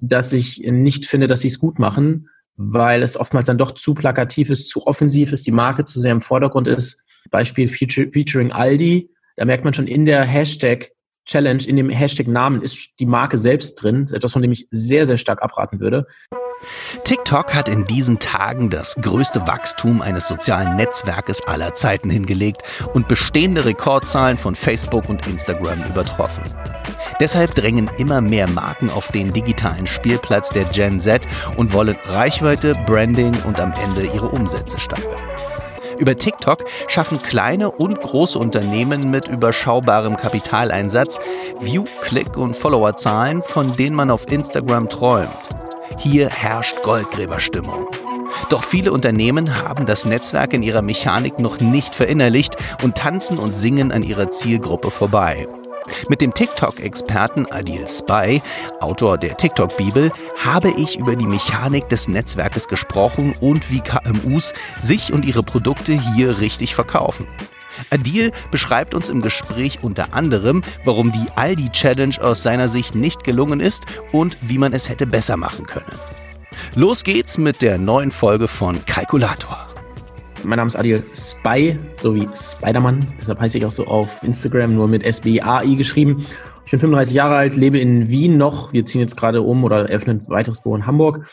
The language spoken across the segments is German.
dass ich nicht finde, dass sie es gut machen, weil es oftmals dann doch zu plakativ ist, zu offensiv ist, die Marke zu sehr im Vordergrund ist. Beispiel featuring Aldi, da merkt man schon in der Hashtag Challenge, in dem Hashtag-Namen ist die Marke selbst drin, etwas, von dem ich sehr, sehr stark abraten würde. TikTok hat in diesen Tagen das größte Wachstum eines sozialen Netzwerkes aller Zeiten hingelegt und bestehende Rekordzahlen von Facebook und Instagram übertroffen. Deshalb drängen immer mehr Marken auf den digitalen Spielplatz der Gen Z und wollen Reichweite, Branding und am Ende ihre Umsätze steigern. Über TikTok schaffen kleine und große Unternehmen mit überschaubarem Kapitaleinsatz View-, Klick- und Followerzahlen, von denen man auf Instagram träumt. Hier herrscht Goldgräberstimmung. Doch viele Unternehmen haben das Netzwerk in ihrer Mechanik noch nicht verinnerlicht und tanzen und singen an ihrer Zielgruppe vorbei. Mit dem TikTok-Experten Adil Spy, Autor der TikTok-Bibel, habe ich über die Mechanik des Netzwerkes gesprochen und wie KMUs sich und ihre Produkte hier richtig verkaufen. Adil beschreibt uns im Gespräch unter anderem, warum die Aldi-Challenge aus seiner Sicht nicht gelungen ist und wie man es hätte besser machen können. Los geht's mit der neuen Folge von Kalkulator. Mein Name ist Adil Spy, so wie Spider-Man. Deshalb heiße ich auch so auf Instagram, nur mit S-B-A-I geschrieben. Ich bin 35 Jahre alt, lebe in Wien noch. Wir ziehen jetzt gerade um oder eröffnen ein weiteres Büro in Hamburg.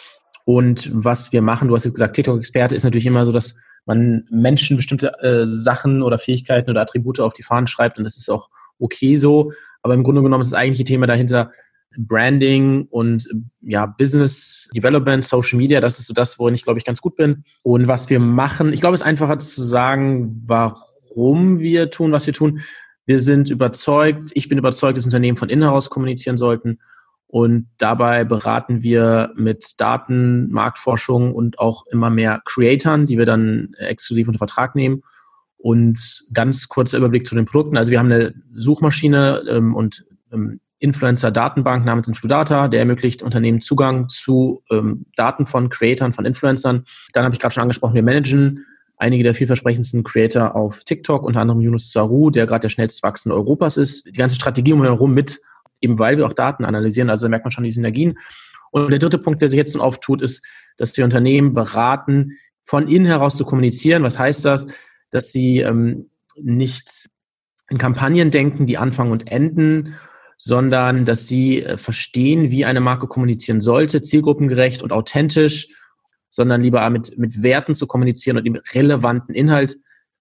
Und was wir machen, du hast jetzt gesagt, TikTok-Experte ist natürlich immer so, dass man Menschen bestimmte äh, Sachen oder Fähigkeiten oder Attribute auf die Fahnen schreibt und das ist auch okay so. Aber im Grunde genommen ist das eigentliche Thema dahinter Branding und ja, Business Development, Social Media, das ist so das, worin ich, glaube ich, ganz gut bin. Und was wir machen, ich glaube, es ist einfacher zu sagen, warum wir tun, was wir tun. Wir sind überzeugt, ich bin überzeugt, dass Unternehmen von innen heraus kommunizieren sollten. Und dabei beraten wir mit Daten, Marktforschung und auch immer mehr Creatoren, die wir dann exklusiv unter Vertrag nehmen. Und ganz kurzer Überblick zu den Produkten. Also wir haben eine Suchmaschine ähm, und ähm, Influencer-Datenbank namens Infludata, der ermöglicht Unternehmen Zugang zu ähm, Daten von Creatoren, von Influencern. Dann habe ich gerade schon angesprochen, wir managen einige der vielversprechendsten Creator auf TikTok, unter anderem Yunus Saru, der gerade der schnellst wachsende Europas ist. Die ganze Strategie umherum mit eben weil wir auch Daten analysieren, also da merkt man schon die Synergien. Und der dritte Punkt, der sich jetzt auftut, ist, dass wir Unternehmen beraten, von innen heraus zu kommunizieren. Was heißt das? Dass sie ähm, nicht in Kampagnen denken, die anfangen und enden, sondern dass sie äh, verstehen, wie eine Marke kommunizieren sollte, zielgruppengerecht und authentisch, sondern lieber mit, mit Werten zu kommunizieren und eben relevanten Inhalt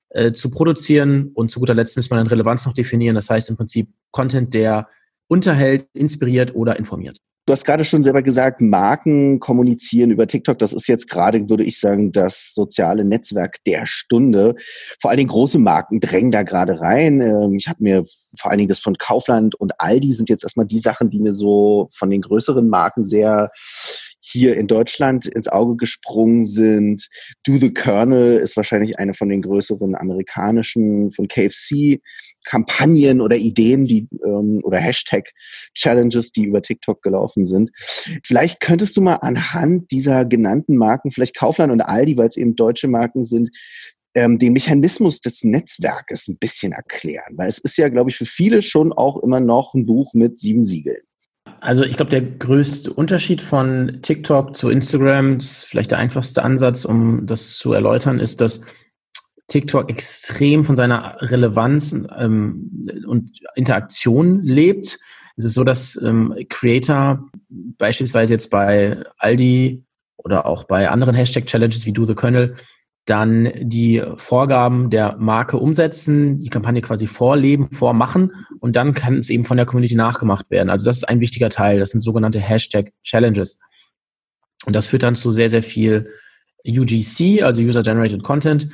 äh, zu produzieren. Und zu guter Letzt müssen wir dann Relevanz noch definieren. Das heißt im Prinzip Content, der unterhält, inspiriert oder informiert. Du hast gerade schon selber gesagt, Marken kommunizieren über TikTok. Das ist jetzt gerade, würde ich sagen, das soziale Netzwerk der Stunde. Vor allen Dingen große Marken drängen da gerade rein. Ähm, ich habe mir vor allen Dingen das von Kaufland und Aldi sind jetzt erstmal die Sachen, die mir so von den größeren Marken sehr hier in Deutschland ins Auge gesprungen sind. Do the Colonel ist wahrscheinlich eine von den größeren amerikanischen von KFC Kampagnen oder Ideen, die ähm, oder Hashtag Challenges, die über TikTok gelaufen sind. Vielleicht könntest du mal anhand dieser genannten Marken, vielleicht Kaufland und Aldi, weil es eben deutsche Marken sind, ähm, den Mechanismus des Netzwerkes ein bisschen erklären, weil es ist ja, glaube ich, für viele schon auch immer noch ein Buch mit sieben Siegeln. Also ich glaube, der größte Unterschied von TikTok zu Instagram, ist vielleicht der einfachste Ansatz, um das zu erläutern, ist, dass TikTok extrem von seiner Relevanz ähm, und Interaktion lebt. Es ist so, dass ähm, Creator beispielsweise jetzt bei Aldi oder auch bei anderen Hashtag-Challenges wie Do the Kernel dann die Vorgaben der Marke umsetzen, die Kampagne quasi vorleben, vormachen und dann kann es eben von der Community nachgemacht werden. Also das ist ein wichtiger Teil. Das sind sogenannte Hashtag Challenges. Und das führt dann zu sehr, sehr viel UGC, also User Generated Content,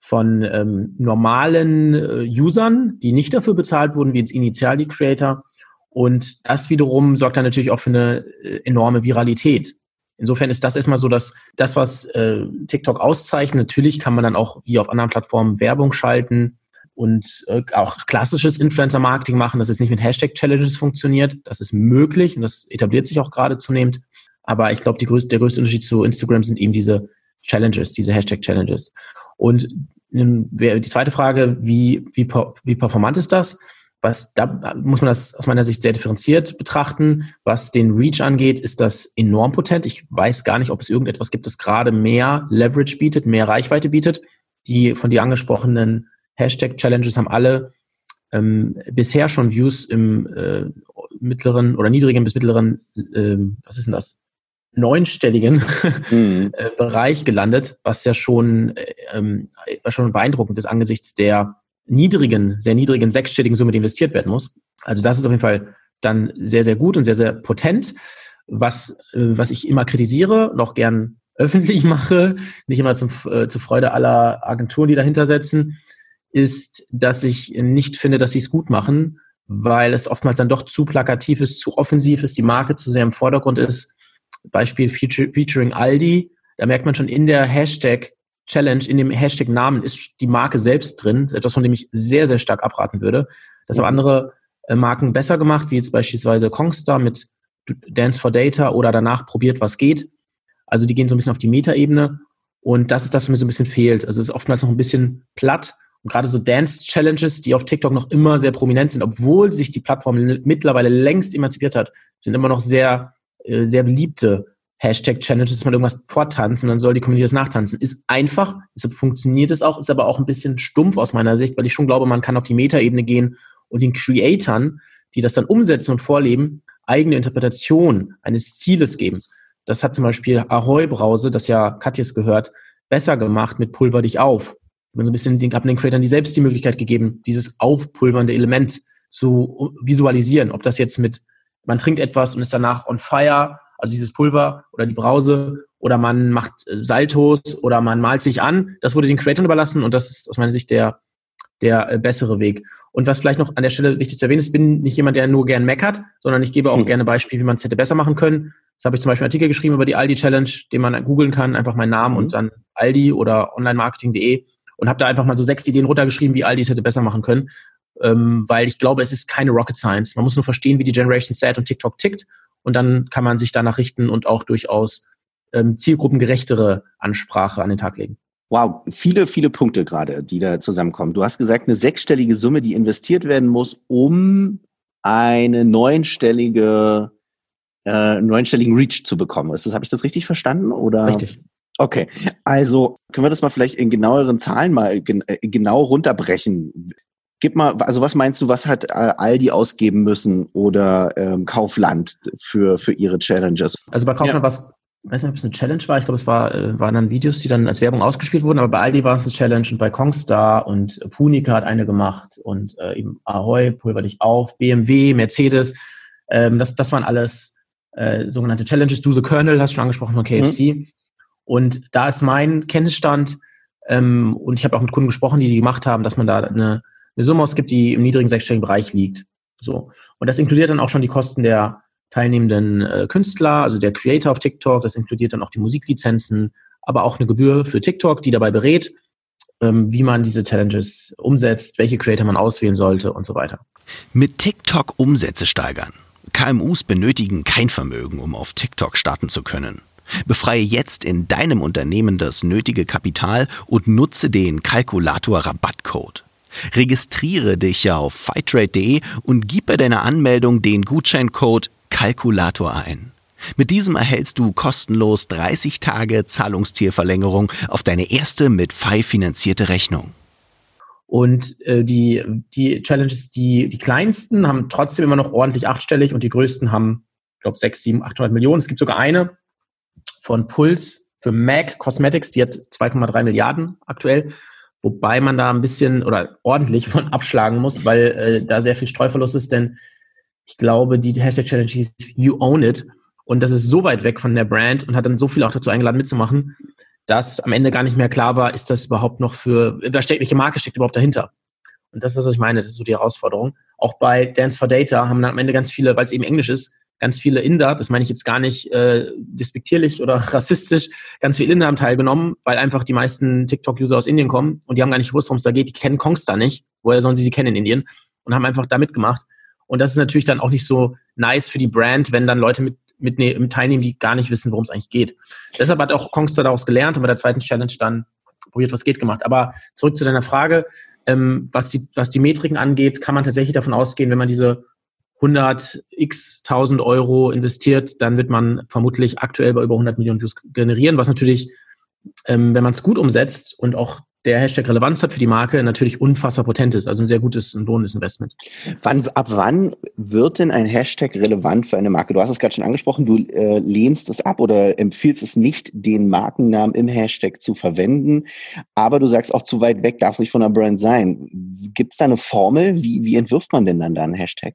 von ähm, normalen äh, Usern, die nicht dafür bezahlt wurden, wie jetzt initial die Creator. Und das wiederum sorgt dann natürlich auch für eine äh, enorme Viralität. Insofern ist das erstmal so, dass das, was äh, TikTok auszeichnet, natürlich kann man dann auch wie auf anderen Plattformen Werbung schalten und äh, auch klassisches Influencer-Marketing machen, das jetzt nicht mit Hashtag-Challenges funktioniert. Das ist möglich und das etabliert sich auch gerade zunehmend. Aber ich glaube, größte, der größte Unterschied zu Instagram sind eben diese Challenges, diese Hashtag-Challenges. Und ähm, die zweite Frage, wie, wie, wie performant ist das? Was da muss man das aus meiner Sicht sehr differenziert betrachten. Was den Reach angeht, ist das enorm potent. Ich weiß gar nicht, ob es irgendetwas gibt, das gerade mehr Leverage bietet, mehr Reichweite bietet. Die von dir angesprochenen Hashtag-Challenges haben alle ähm, bisher schon Views im äh, mittleren oder niedrigen bis mittleren, äh, was ist denn das? Neunstelligen mhm. Äh, Bereich gelandet, was ja schon, äh, ähm, schon beeindruckend ist angesichts der niedrigen, sehr niedrigen sechsstelligen Summe, die investiert werden muss. Also das ist auf jeden Fall dann sehr, sehr gut und sehr, sehr potent. Was, äh, was ich immer kritisiere, noch gern öffentlich mache, nicht immer zum, äh, zur Freude aller Agenturen, die dahinter setzen, ist, dass ich nicht finde, dass sie es gut machen, weil es oftmals dann doch zu plakativ ist, zu offensiv ist, die Marke zu sehr im Vordergrund ist. Beispiel featuring Aldi, da merkt man schon in der Hashtag Challenge, in dem Hashtag-Namen ist die Marke selbst drin, etwas, von dem ich sehr, sehr stark abraten würde. Das haben andere äh, Marken besser gemacht, wie jetzt beispielsweise Kongstar mit Dance for Data oder danach probiert, was geht. Also die gehen so ein bisschen auf die Metaebene und das ist das, was mir so ein bisschen fehlt. Also es ist oftmals noch ein bisschen platt und gerade so Dance-Challenges, die auf TikTok noch immer sehr prominent sind, obwohl sich die Plattform mittlerweile längst emanzipiert hat, sind immer noch sehr, äh, sehr beliebte Hashtag-Challenges, dass man irgendwas vortanzt und dann soll die Community das nachtanzen. Ist einfach, deshalb funktioniert es auch, ist aber auch ein bisschen stumpf aus meiner Sicht, weil ich schon glaube, man kann auf die Meta-Ebene gehen und den Creatoren, die das dann umsetzen und vorleben, eigene Interpretation eines Zieles geben. Das hat zum Beispiel Ahoy Brause, das ja Katjes gehört, besser gemacht mit Pulver dich auf. Ich habe so ein bisschen den, hab den Creatoren die selbst die Möglichkeit gegeben, dieses aufpulvernde Element zu visualisieren. Ob das jetzt mit, man trinkt etwas und ist danach on fire also dieses Pulver oder die Brause oder man macht äh, Saltos oder man malt sich an. Das wurde den Creatoren überlassen und das ist aus meiner Sicht der, der äh, bessere Weg. Und was vielleicht noch an der Stelle wichtig zu erwähnen ist, bin nicht jemand, der nur gern meckert, sondern ich gebe auch hm. gerne Beispiele, wie man es hätte besser machen können. Das habe ich zum Beispiel einen Artikel geschrieben über die Aldi Challenge, den man googeln kann, einfach meinen Namen mhm. und dann Aldi oder onlinemarketing.de und habe da einfach mal so sechs Ideen runtergeschrieben, wie Aldi es hätte besser machen können. Ähm, weil ich glaube, es ist keine Rocket Science. Man muss nur verstehen, wie die Generation Set und TikTok tickt und dann kann man sich danach richten und auch durchaus ähm, zielgruppengerechtere Ansprache an den Tag legen. Wow, viele, viele Punkte gerade, die da zusammenkommen. Du hast gesagt, eine sechsstellige Summe, die investiert werden muss, um eine neunstellige, äh, neunstelligen Reach zu bekommen. Ist das, habe ich das richtig verstanden? Oder? Richtig. Okay, also können wir das mal vielleicht in genaueren Zahlen mal gen äh, genau runterbrechen. Gib mal, also was meinst du, was hat äh, Aldi ausgeben müssen oder ähm, Kaufland für, für ihre Challenges? Also bei Kaufland ja. war es, ich weiß nicht, ob es eine Challenge war, ich glaube, es war, äh, waren dann Videos, die dann als Werbung ausgespielt wurden, aber bei Aldi war es eine Challenge und bei Kongstar und Punica hat eine gemacht und äh, eben Ahoy, Pulver dich auf, BMW, Mercedes, ähm, das, das waren alles äh, sogenannte Challenges. Do the Kernel hast du schon angesprochen von KFC. Mhm. Und da ist mein Kenntnisstand, ähm, und ich habe auch mit Kunden gesprochen, die die gemacht haben, dass man da eine eine Summe ausgibt, die im niedrigen sechsstelligen Bereich liegt. So. Und das inkludiert dann auch schon die Kosten der teilnehmenden äh, Künstler, also der Creator auf TikTok, das inkludiert dann auch die Musiklizenzen, aber auch eine Gebühr für TikTok, die dabei berät, ähm, wie man diese Challenges umsetzt, welche Creator man auswählen sollte und so weiter. Mit TikTok Umsätze steigern. KMUs benötigen kein Vermögen, um auf TikTok starten zu können. Befreie jetzt in deinem Unternehmen das nötige Kapital und nutze den Kalkulator Rabattcode. Registriere dich auf fightrate.de und gib bei deiner Anmeldung den Gutscheincode Kalkulator ein. Mit diesem erhältst du kostenlos 30 Tage Zahlungszielverlängerung auf deine erste mit FI finanzierte Rechnung. Und äh, die, die Challenges, die, die kleinsten haben trotzdem immer noch ordentlich achtstellig und die größten haben, ich glaube, 6, 7, 800 Millionen. Es gibt sogar eine von Puls für MAC Cosmetics, die hat 2,3 Milliarden aktuell. Wobei man da ein bisschen oder ordentlich von abschlagen muss, weil äh, da sehr viel Streuverlust ist, denn ich glaube, die Hashtag Challenge hieß You Own It. Und das ist so weit weg von der Brand und hat dann so viel auch dazu eingeladen mitzumachen, dass am Ende gar nicht mehr klar war, ist das überhaupt noch für, da steckt, welche Marke steckt überhaupt dahinter? Und das ist, was ich meine, das ist so die Herausforderung. Auch bei Dance for Data haben dann am Ende ganz viele, weil es eben Englisch ist, ganz viele Inder, das meine ich jetzt gar nicht äh, despektierlich oder rassistisch, ganz viele Inder haben teilgenommen, weil einfach die meisten TikTok-User aus Indien kommen und die haben gar nicht gewusst, worum es da geht. Die kennen Kongstar nicht. Woher sollen sie sie kennen in Indien? Und haben einfach da mitgemacht. Und das ist natürlich dann auch nicht so nice für die Brand, wenn dann Leute mit, mit, ne, mit teilnehmen, die gar nicht wissen, worum es eigentlich geht. Deshalb hat auch Kongstar daraus gelernt und bei der zweiten Challenge dann probiert, was geht gemacht. Aber zurück zu deiner Frage. Ähm, was, die, was die Metriken angeht, kann man tatsächlich davon ausgehen, wenn man diese 100 x 1000 Euro investiert, dann wird man vermutlich aktuell bei über 100 Millionen Views generieren, was natürlich, ähm, wenn man es gut umsetzt und auch der Hashtag Relevanz hat für die Marke, natürlich unfassbar potent ist. Also ein sehr gutes und lohnendes Investment. Wann, ab wann wird denn ein Hashtag relevant für eine Marke? Du hast es gerade schon angesprochen, du äh, lehnst es ab oder empfiehlst es nicht, den Markennamen im Hashtag zu verwenden. Aber du sagst auch zu weit weg darf nicht von der Brand sein. Gibt es da eine Formel? Wie, wie entwirft man denn dann da einen Hashtag?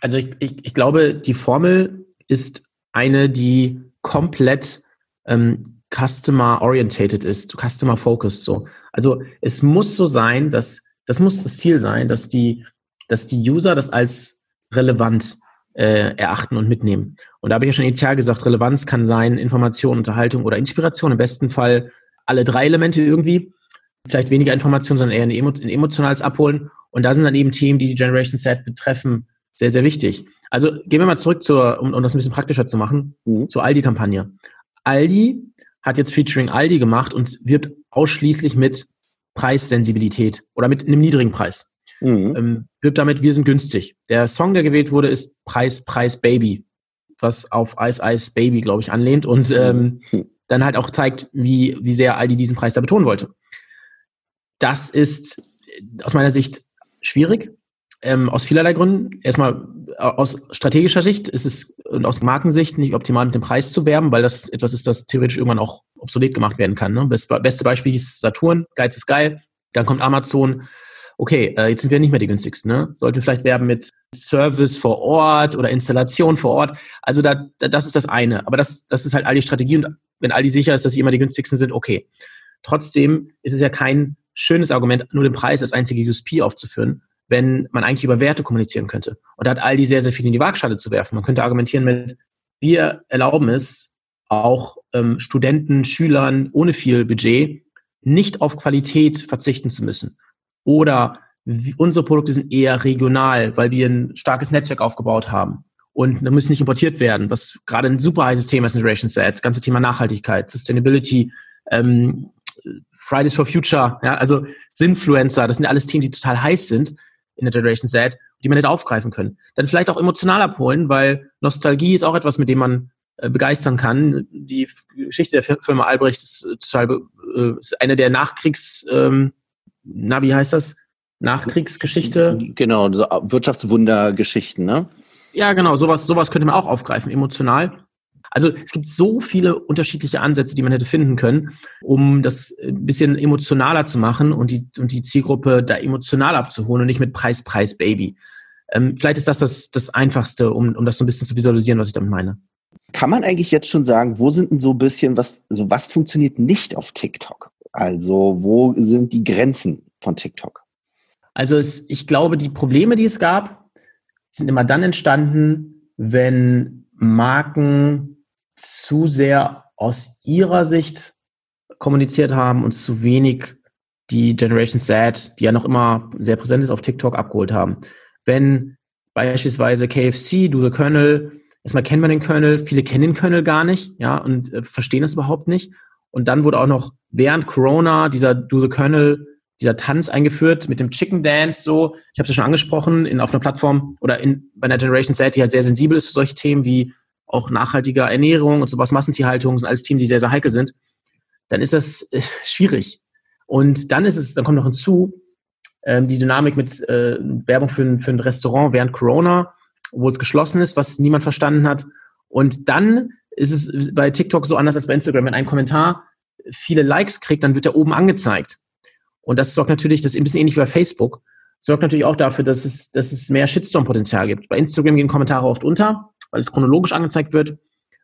Also ich, ich, ich glaube, die Formel ist eine, die komplett ähm, customer-orientated ist, customer-focused so. Also es muss so sein, dass, das muss das Ziel sein, dass die, dass die User das als relevant äh, erachten und mitnehmen. Und da habe ich ja schon initial gesagt, Relevanz kann sein Information, Unterhaltung oder Inspiration. Im besten Fall alle drei Elemente irgendwie. Vielleicht weniger Information, sondern eher ein, ein emotionales Abholen. Und da sind dann eben Themen, die die Generation Set betreffen, sehr, sehr wichtig. Also gehen wir mal zurück zur, um, um das ein bisschen praktischer zu machen, mhm. zur Aldi-Kampagne. Aldi hat jetzt Featuring Aldi gemacht und wirbt ausschließlich mit Preissensibilität oder mit einem niedrigen Preis. Mhm. Ähm, wirbt damit, wir sind günstig. Der Song, der gewählt wurde, ist Preis, Preis, Baby, was auf Ice, Ice, Baby, glaube ich, anlehnt und ähm, mhm. dann halt auch zeigt, wie, wie sehr Aldi diesen Preis da betonen wollte. Das ist aus meiner Sicht schwierig, ähm, aus vielerlei Gründen. Erstmal aus strategischer Sicht ist es und aus Markensicht nicht optimal mit dem Preis zu werben, weil das etwas ist, das theoretisch irgendwann auch obsolet gemacht werden kann. Ne? Best, beste Beispiel ist Saturn, Geiz ist geil. Dann kommt Amazon. Okay, äh, jetzt sind wir nicht mehr die günstigsten. Ne? Sollten wir vielleicht werben mit Service vor Ort oder Installation vor Ort. Also da, da, das ist das eine. Aber das, das ist halt all die Strategie. Und wenn all die sicher ist, dass sie immer die günstigsten sind, okay. Trotzdem ist es ja kein schönes Argument, nur den Preis als einzige USP aufzuführen, wenn man eigentlich über Werte kommunizieren könnte. Und da hat Aldi sehr, sehr viel in die Waagschale zu werfen. Man könnte argumentieren mit, wir erlauben es auch ähm, Studenten, Schülern ohne viel Budget nicht auf Qualität verzichten zu müssen. Oder unsere Produkte sind eher regional, weil wir ein starkes Netzwerk aufgebaut haben. Und da müssen nicht importiert werden, was gerade ein super heißes Thema ist in Generation Set. Das ganze Thema Nachhaltigkeit, Sustainability, ähm, Fridays for Future, ja, also Sinfluencer, das sind alles Themen, die total heiß sind in der Generation Z, die man hätte aufgreifen können. Dann vielleicht auch emotional abholen, weil Nostalgie ist auch etwas, mit dem man äh, begeistern kann. Die Geschichte der Firma Albrecht ist äh, total, äh, ist eine der Nachkriegs, ähm, na, wie heißt das? Nachkriegsgeschichte. Genau, Wirtschaftswundergeschichten, ne? Ja, genau, sowas, sowas könnte man auch aufgreifen, emotional. Also es gibt so viele unterschiedliche Ansätze, die man hätte finden können, um das ein bisschen emotionaler zu machen und die, und die Zielgruppe da emotional abzuholen und nicht mit Preis, Preis, Baby. Ähm, vielleicht ist das, das das Einfachste, um, um das so ein bisschen zu visualisieren, was ich damit meine. Kann man eigentlich jetzt schon sagen, wo sind denn so ein bisschen was, also was funktioniert nicht auf TikTok? Also wo sind die Grenzen von TikTok? Also es, ich glaube, die Probleme, die es gab, sind immer dann entstanden, wenn Marken zu sehr aus ihrer Sicht kommuniziert haben und zu wenig die Generation Z, die ja noch immer sehr präsent ist auf TikTok, abgeholt haben. Wenn beispielsweise KFC, Do the Kernel, erstmal kennt man den Kernel, viele kennen den Kernel gar nicht, ja, und äh, verstehen es überhaupt nicht. Und dann wurde auch noch während Corona dieser Do the Kernel, dieser Tanz eingeführt mit dem Chicken Dance, so. Ich habe es ja schon angesprochen, in, auf einer Plattform oder in, bei einer Generation Z, die halt sehr sensibel ist für solche Themen wie auch nachhaltiger Ernährung und sowas, Massentierhaltung, sind alles Themen, die sehr, sehr heikel sind, dann ist das äh, schwierig. Und dann ist es, dann kommt noch hinzu, ähm, die Dynamik mit äh, Werbung für ein, für ein Restaurant während Corona, obwohl es geschlossen ist, was niemand verstanden hat. Und dann ist es bei TikTok so anders als bei Instagram. Wenn ein Kommentar viele Likes kriegt, dann wird er oben angezeigt. Und das sorgt natürlich, das ist ein bisschen ähnlich wie bei Facebook, sorgt natürlich auch dafür, dass es, dass es mehr Shitstorm-Potenzial gibt. Bei Instagram gehen Kommentare oft unter weil es chronologisch angezeigt wird,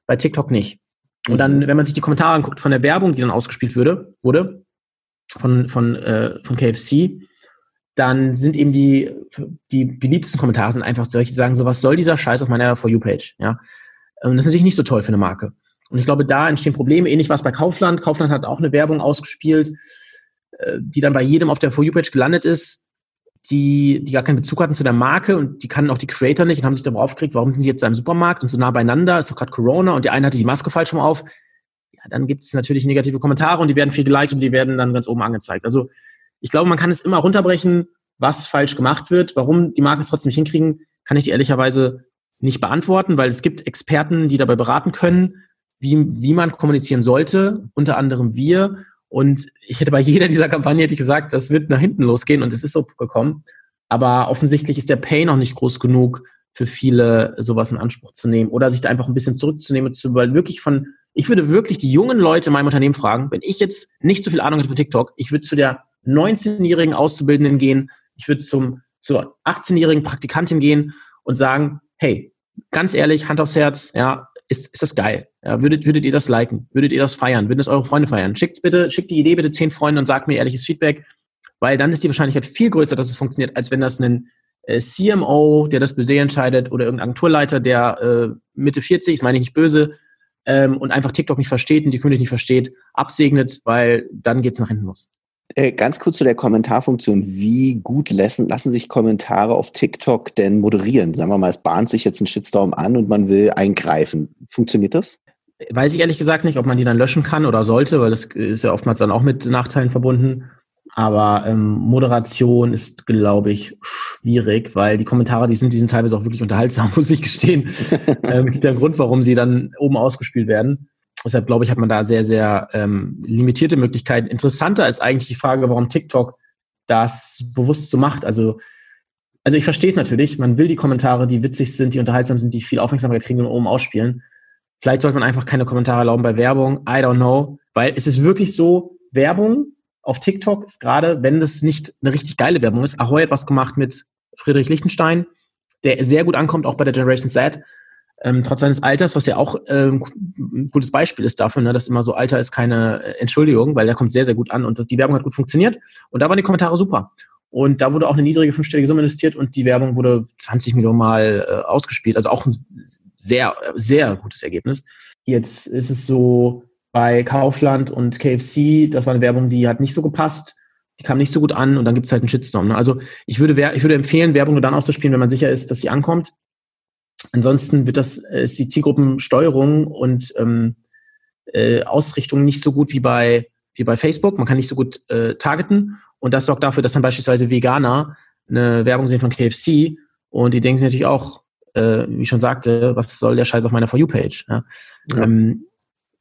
bei TikTok nicht. Und dann, mhm. wenn man sich die Kommentare anguckt von der Werbung, die dann ausgespielt würde, wurde, von, von, äh, von KFC, dann sind eben die, die beliebtesten Kommentare sind einfach solche, die sagen so, was soll dieser Scheiß auf meiner For You-Page, ja. Und das ist natürlich nicht so toll für eine Marke. Und ich glaube, da entstehen Probleme. Ähnlich war es bei Kaufland. Kaufland hat auch eine Werbung ausgespielt, äh, die dann bei jedem auf der For You-Page gelandet ist die, die gar keinen Bezug hatten zu der Marke und die kannten auch die Creator nicht und haben sich darüber aufgeregt, warum sind die jetzt da im Supermarkt und so nah beieinander, ist doch gerade Corona und der eine hatte die Maske falsch rum auf. Ja, dann gibt es natürlich negative Kommentare und die werden viel geliked und die werden dann ganz oben angezeigt. Also ich glaube, man kann es immer runterbrechen, was falsch gemacht wird. Warum die Marken es trotzdem nicht hinkriegen, kann ich dir ehrlicherweise nicht beantworten, weil es gibt Experten, die dabei beraten können, wie, wie man kommunizieren sollte, unter anderem wir. Und ich hätte bei jeder dieser Kampagne hätte ich gesagt, das wird nach hinten losgehen und es ist so gekommen. Aber offensichtlich ist der Pay noch nicht groß genug für viele, sowas in Anspruch zu nehmen oder sich da einfach ein bisschen zurückzunehmen und zu, weil wirklich von, ich würde wirklich die jungen Leute in meinem Unternehmen fragen, wenn ich jetzt nicht so viel Ahnung hätte von TikTok, ich würde zu der 19-jährigen Auszubildenden gehen, ich würde zum, zur 18-jährigen Praktikantin gehen und sagen, hey, ganz ehrlich, Hand aufs Herz, ja, ist, ist das geil? Ja, würdet, würdet ihr das liken? Würdet ihr das feiern? Würden es eure Freunde feiern? Schickt bitte, schickt die Idee bitte zehn Freunden und sagt mir ehrliches Feedback, weil dann ist die Wahrscheinlichkeit viel größer, dass es funktioniert, als wenn das ein äh, CMO, der das Budget entscheidet, oder irgendein Agenturleiter, der äh, Mitte 40, das meine ich nicht böse, ähm, und einfach TikTok nicht versteht und die Community nicht versteht, absegnet, weil dann geht's nach hinten los. Äh, ganz kurz zu der Kommentarfunktion. Wie gut lassen, lassen sich Kommentare auf TikTok denn moderieren? Sagen wir mal, es bahnt sich jetzt ein Shitstorm an und man will eingreifen. Funktioniert das? Weiß ich ehrlich gesagt nicht, ob man die dann löschen kann oder sollte, weil das ist ja oftmals dann auch mit Nachteilen verbunden. Aber ähm, Moderation ist, glaube ich, schwierig, weil die Kommentare, die sind, die sind teilweise auch wirklich unterhaltsam, muss ich gestehen. ähm, gibt ja einen Grund, warum sie dann oben ausgespielt werden. Deshalb glaube ich, hat man da sehr, sehr ähm, limitierte Möglichkeiten. Interessanter ist eigentlich die Frage, warum TikTok das bewusst so macht. Also, also ich verstehe es natürlich. Man will die Kommentare, die witzig sind, die unterhaltsam sind, die viel Aufmerksamkeit kriegen und oben ausspielen. Vielleicht sollte man einfach keine Kommentare erlauben bei Werbung. I don't know. Weil es ist wirklich so, Werbung auf TikTok ist gerade, wenn das nicht eine richtig geile Werbung ist, Ahoy hat was gemacht mit Friedrich Lichtenstein, der sehr gut ankommt, auch bei der Generation Z ähm, trotz seines Alters, was ja auch ähm, ein gutes Beispiel ist dafür, ne, dass immer so Alter ist keine äh, Entschuldigung, weil der kommt sehr, sehr gut an und das, die Werbung hat gut funktioniert. Und da waren die Kommentare super. Und da wurde auch eine niedrige fünfstellige Summe investiert und die Werbung wurde 20 Millionen Mal äh, ausgespielt. Also auch ein sehr, sehr gutes Ergebnis. Jetzt ist es so bei Kaufland und KFC, das war eine Werbung, die hat nicht so gepasst. Die kam nicht so gut an und dann gibt es halt einen Shitstorm. Ne? Also ich würde, ich würde empfehlen, Werbung nur dann auszuspielen, wenn man sicher ist, dass sie ankommt. Ansonsten wird das, äh, ist die Zielgruppensteuerung und ähm, äh, Ausrichtung nicht so gut wie bei, wie bei Facebook. Man kann nicht so gut äh, targeten. Und das sorgt dafür, dass dann beispielsweise Veganer eine Werbung sehen von KFC und die denken sich natürlich auch, äh, wie ich schon sagte, was soll der Scheiß auf meiner For You-Page? Ja? Ja. Ähm,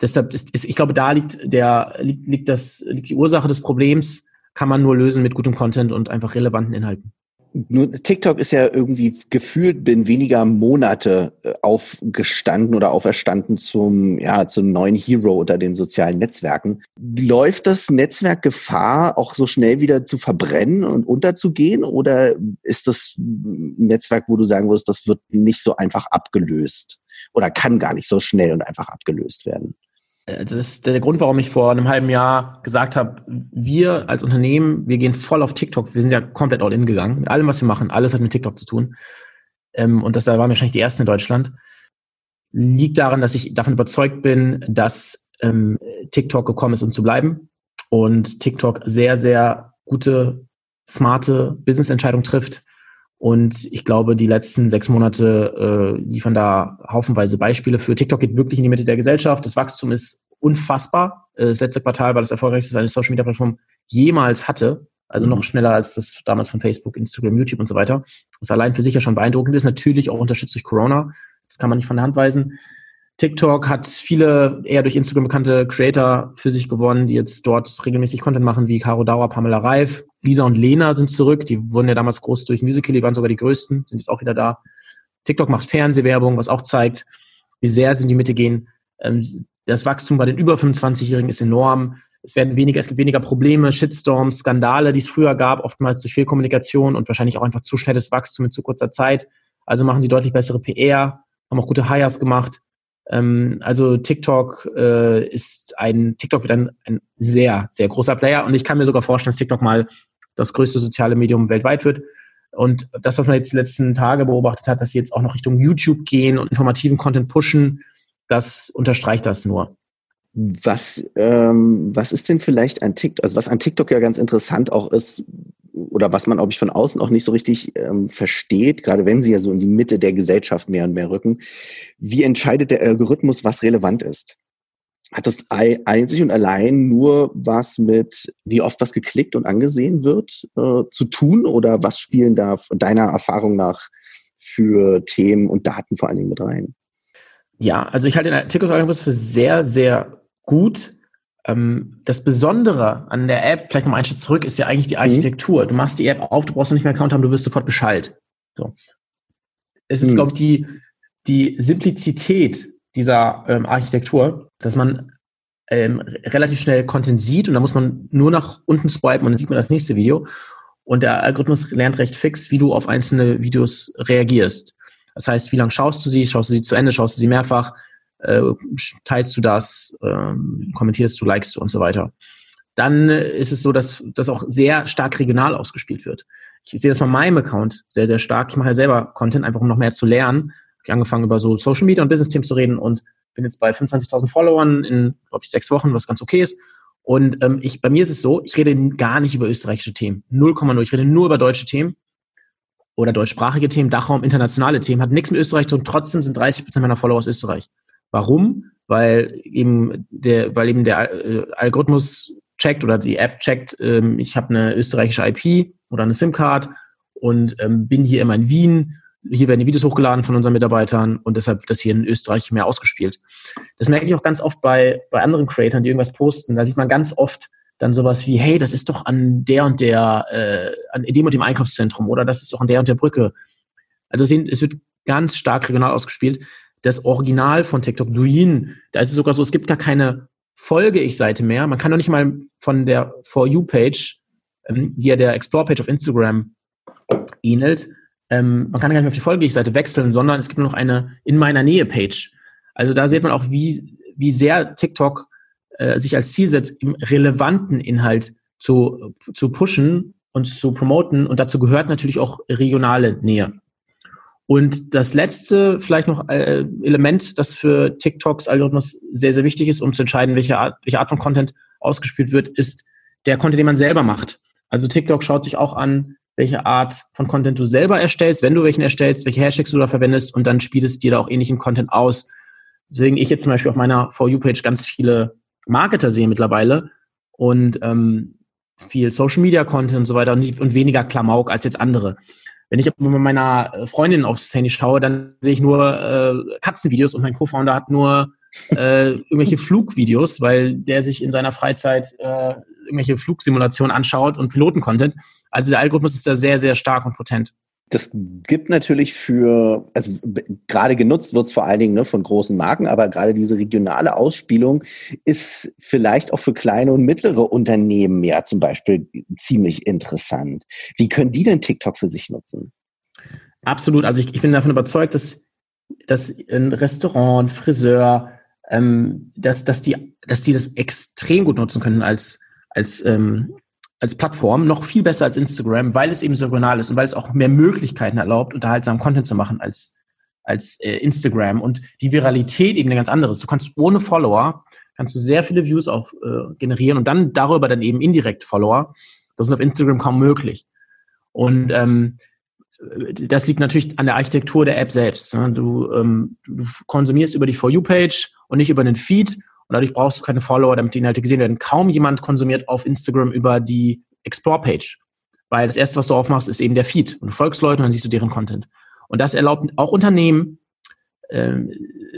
deshalb ist, ist, ich glaube, da liegt der, liegt, liegt das, liegt die Ursache des Problems, kann man nur lösen mit gutem Content und einfach relevanten Inhalten. Nun, TikTok ist ja irgendwie gefühlt binnen weniger Monate äh, aufgestanden oder auferstanden zum, ja, zum neuen Hero unter den sozialen Netzwerken. Läuft das Netzwerk Gefahr, auch so schnell wieder zu verbrennen und unterzugehen? Oder ist das ein Netzwerk, wo du sagen würdest, das wird nicht so einfach abgelöst oder kann gar nicht so schnell und einfach abgelöst werden? Äh, das ist der Grund, warum ich vor einem halben Jahr gesagt habe, wir als Unternehmen, wir gehen voll auf TikTok. Wir sind ja komplett all in gegangen. Mit allem, was wir machen, alles hat mit TikTok zu tun. Ähm, und das da waren wir wahrscheinlich die ersten in Deutschland. Liegt daran, dass ich davon überzeugt bin, dass ähm, TikTok gekommen ist, um zu bleiben. Und TikTok sehr, sehr gute, smarte Business-Entscheidungen trifft und ich glaube, die letzten sechs Monate äh, liefern da haufenweise Beispiele für. TikTok geht wirklich in die Mitte der Gesellschaft. Das Wachstum ist unfassbar. Äh, das letzte Quartal war das erfolgreichste, das eine Social Media Plattform jemals hatte. Also mhm. noch schneller als das damals von Facebook, Instagram, YouTube und so weiter. Was allein für sich ja schon beeindruckend ist. Natürlich auch unterstützt durch Corona. Das kann man nicht von der Hand weisen. TikTok hat viele eher durch Instagram bekannte Creator für sich gewonnen, die jetzt dort regelmäßig Content machen, wie Caro Dauer, Pamela Reif. Lisa und Lena sind zurück. Die wurden ja damals groß durch Musical, die waren sogar die größten, sind jetzt auch wieder da. TikTok macht Fernsehwerbung, was auch zeigt, wie sehr sie in die Mitte gehen. Ähm, das Wachstum bei den über 25-Jährigen ist enorm. Es werden weniger, es gibt weniger Probleme, Shitstorms, Skandale, die es früher gab, oftmals durch Fehlkommunikation und wahrscheinlich auch einfach zu schnelles Wachstum in zu kurzer Zeit. Also machen sie deutlich bessere PR, haben auch gute Hires gemacht ähm, also TikTok äh, ist ein, TikTok wird ein, ein sehr, sehr großer Player und ich kann mir sogar vorstellen, dass TikTok mal das größte soziale Medium weltweit wird. Und das, was man jetzt die letzten Tage beobachtet hat, dass sie jetzt auch noch Richtung YouTube gehen und informativen Content pushen, das unterstreicht das nur. Was, ähm, was ist denn vielleicht an TikTok, also was an TikTok ja ganz interessant auch ist, oder was man, glaube ich, von außen auch nicht so richtig ähm, versteht, gerade wenn sie ja so in die Mitte der Gesellschaft mehr und mehr rücken, wie entscheidet der Algorithmus, was relevant ist? hat das einzig und allein nur was mit, wie oft was geklickt und angesehen wird, äh, zu tun? Oder was spielen da deiner Erfahrung nach für Themen und Daten vor allen Dingen mit rein? Ja, also ich halte den TikTok-Algorithmus für sehr, sehr gut. Ähm, das Besondere an der App, vielleicht noch einen Schritt zurück, ist ja eigentlich die mhm. Architektur. Mhm. Du machst die App auf, du brauchst noch nicht mehr Account haben, du wirst sofort Bescheid. So. Es ist, mhm. glaube ich, die, die Simplizität dieser ähm, Architektur, dass man ähm, relativ schnell Content sieht und da muss man nur nach unten swipen und dann sieht man das nächste Video. Und der Algorithmus lernt recht fix, wie du auf einzelne Videos reagierst. Das heißt, wie lange schaust du sie? Schaust du sie zu Ende? Schaust du sie mehrfach? Äh, teilst du das? Äh, kommentierst du? Likest du und so weiter? Dann ist es so, dass das auch sehr stark regional ausgespielt wird. Ich sehe das bei meinem Account sehr, sehr stark. Ich mache ja selber Content, einfach um noch mehr zu lernen. Ich habe angefangen, über so Social Media und Business-Themen zu reden und bin jetzt bei 25.000 Followern in, glaube ich, sechs Wochen, was ganz okay ist. Und ähm, ich, bei mir ist es so, ich rede gar nicht über österreichische Themen. 0,0. Ich rede nur über deutsche Themen oder deutschsprachige Themen, Dachraum, internationale Themen. Hat nichts mit Österreich zu tun. Trotzdem sind 30 Prozent meiner Follower aus Österreich. Warum? Weil eben der, weil eben der äh, Algorithmus checkt oder die App checkt, ähm, ich habe eine österreichische IP oder eine SIM-Card und ähm, bin hier immer in Wien hier werden die Videos hochgeladen von unseren Mitarbeitern und deshalb wird das hier in Österreich mehr ausgespielt. Das merke ich auch ganz oft bei, bei anderen Creatoren, die irgendwas posten. Da sieht man ganz oft dann sowas wie, hey, das ist doch an der und der, äh, an dem und dem Einkaufszentrum oder das ist doch an der und der Brücke. Also es wird ganz stark regional ausgespielt. Das Original von TikTok, Douyin, da ist es sogar so, es gibt gar keine Folge-Ich-Seite mehr. Man kann doch nicht mal von der For You-Page, ähm, wie ja der Explore-Page auf Instagram ähnelt, ähm, man kann gar nicht mehr auf die Folge-Seite wechseln, sondern es gibt nur noch eine in meiner Nähe-Page. Also da sieht man auch, wie, wie sehr TikTok äh, sich als Ziel setzt, im relevanten Inhalt zu, zu pushen und zu promoten. Und dazu gehört natürlich auch regionale Nähe. Und das letzte, vielleicht noch äh, Element, das für TikToks Algorithmus sehr, sehr wichtig ist, um zu entscheiden, welche Art, welche Art von Content ausgespielt wird, ist der Content, den man selber macht. Also TikTok schaut sich auch an, welche Art von Content du selber erstellst, wenn du welchen erstellst, welche Hashtags du da verwendest und dann spielt es dir da auch ähnlichen Content aus. Deswegen ich jetzt zum Beispiel auf meiner For You-Page ganz viele Marketer sehe mittlerweile und ähm, viel Social Media Content und so weiter und, und weniger Klamauk als jetzt andere. Wenn ich mit meiner Freundin aufs Handy schaue, dann sehe ich nur äh, Katzenvideos und mein Co-Founder hat nur äh, irgendwelche Flugvideos, weil der sich in seiner Freizeit äh, irgendwelche Flugsimulationen anschaut und Piloten-Content. Also der Algorithmus ist da sehr, sehr stark und potent. Das gibt natürlich für, also gerade genutzt wird es vor allen Dingen ne, von großen Marken, aber gerade diese regionale Ausspielung ist vielleicht auch für kleine und mittlere Unternehmen ja zum Beispiel ziemlich interessant. Wie können die denn TikTok für sich nutzen? Absolut. Also ich, ich bin davon überzeugt, dass, dass ein Restaurant, Friseur, ähm, dass, dass, die, dass die das extrem gut nutzen können als, als ähm, als Plattform noch viel besser als Instagram, weil es eben so regional ist und weil es auch mehr Möglichkeiten erlaubt, unterhaltsamen Content zu machen als, als äh, Instagram. Und die Viralität eben eine ganz andere ist. Du kannst ohne Follower, kannst du sehr viele Views auf, äh, generieren und dann darüber dann eben indirekt Follower. Das ist auf Instagram kaum möglich. Und ähm, das liegt natürlich an der Architektur der App selbst. Ne? Du, ähm, du konsumierst über die For You-Page und nicht über den Feed dadurch brauchst du keine Follower, damit die Inhalte gesehen werden. Kaum jemand konsumiert auf Instagram über die Explore-Page. Weil das erste, was du aufmachst, ist eben der Feed. Und du folgst Leuten und dann siehst du deren Content. Und das erlaubt auch Unternehmen, äh,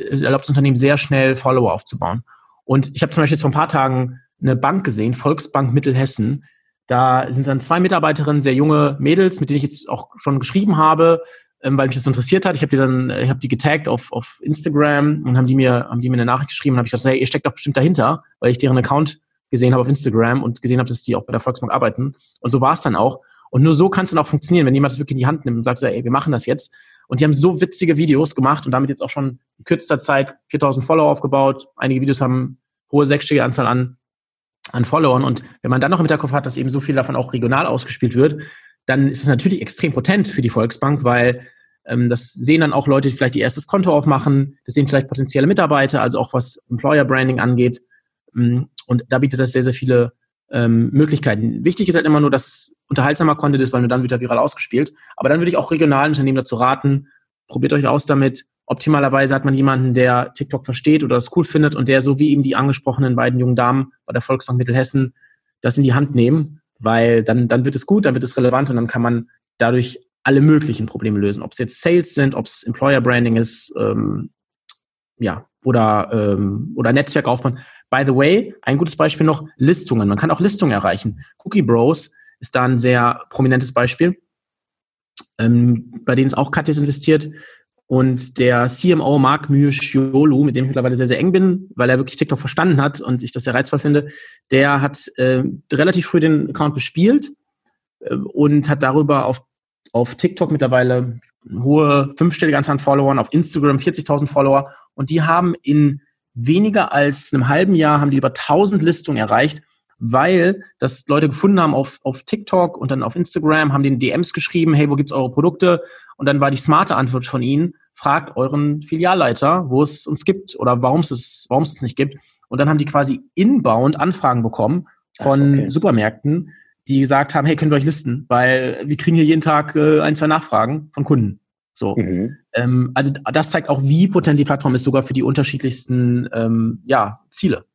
erlaubt Unternehmen sehr schnell Follower aufzubauen. Und ich habe zum Beispiel jetzt vor ein paar Tagen eine Bank gesehen, Volksbank Mittelhessen. Da sind dann zwei Mitarbeiterinnen, sehr junge Mädels, mit denen ich jetzt auch schon geschrieben habe, ähm, weil mich das interessiert hat. Ich habe die dann, ich habe die getaggt auf, auf Instagram und haben die mir, haben die mir eine Nachricht geschrieben und habe ich gesagt, hey, ihr steckt doch bestimmt dahinter, weil ich deren Account gesehen habe auf Instagram und gesehen habe, dass die auch bei der Volksbank arbeiten. Und so war es dann auch. Und nur so kann es dann auch funktionieren, wenn jemand das wirklich in die Hand nimmt und sagt, so, ey, wir machen das jetzt. Und die haben so witzige Videos gemacht und damit jetzt auch schon in kürzester Zeit 4000 Follower aufgebaut. Einige Videos haben hohe sechsstellige Anzahl an, an Followern. Und wenn man dann noch im Hinterkopf hat, dass eben so viel davon auch regional ausgespielt wird, dann ist es natürlich extrem potent für die Volksbank, weil das sehen dann auch Leute, die vielleicht ihr erstes Konto aufmachen. Das sehen vielleicht potenzielle Mitarbeiter, also auch was Employer Branding angeht. Mm, und da bietet das sehr, sehr viele ähm, Möglichkeiten. Wichtig ist halt immer nur, dass unterhaltsamer Content ist, weil nur dann wird er viral ausgespielt. Aber dann würde ich auch regionalen Unternehmen dazu raten, probiert euch aus damit. Optimalerweise hat man jemanden, der TikTok versteht oder es cool findet und der so wie eben die angesprochenen beiden jungen Damen bei der Volksbank Mittelhessen das in die Hand nehmen, weil dann, dann wird es gut, dann wird es relevant und dann kann man dadurch alle möglichen Probleme lösen. Ob es jetzt Sales sind, ob es Employer Branding ist, ähm, ja, oder, ähm, oder Netzwerkaufbau. By the way, ein gutes Beispiel noch, Listungen. Man kann auch Listungen erreichen. Cookie Bros ist da ein sehr prominentes Beispiel, ähm, bei denen es auch Katjes investiert. Und der CMO Mark Myoshiolu, mit dem ich mittlerweile sehr, sehr eng bin, weil er wirklich TikTok verstanden hat und ich das sehr reizvoll finde, der hat äh, relativ früh den Account bespielt äh, und hat darüber auf, auf TikTok mittlerweile hohe fünfstellige Anzahl an Followern, auf Instagram 40.000 Follower und die haben in weniger als einem halben Jahr haben die über 1000 Listungen erreicht, weil das Leute gefunden haben auf, auf TikTok und dann auf Instagram, haben den DMs geschrieben, hey, wo gibt's eure Produkte? Und dann war die smarte Antwort von ihnen, fragt euren Filialleiter, wo es uns gibt oder warum es warum es nicht gibt. Und dann haben die quasi inbound Anfragen bekommen von Ach, okay. Supermärkten, die gesagt haben, hey, können wir euch listen? Weil wir kriegen hier jeden Tag äh, ein, zwei Nachfragen von Kunden. So. Mhm. Ähm, also das zeigt auch, wie potent die Plattform ist, sogar für die unterschiedlichsten ähm, ja, Ziele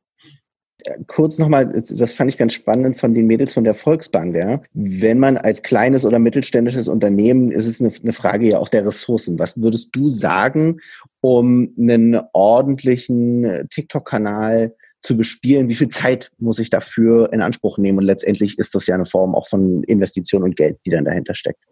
kurz nochmal, das fand ich ganz spannend von den Mädels von der Volksbank, ja. Wenn man als kleines oder mittelständisches Unternehmen, ist es eine, eine Frage ja auch der Ressourcen. Was würdest du sagen, um einen ordentlichen TikTok-Kanal zu bespielen? Wie viel Zeit muss ich dafür in Anspruch nehmen? Und letztendlich ist das ja eine Form auch von Investition und Geld, die dann dahinter steckt.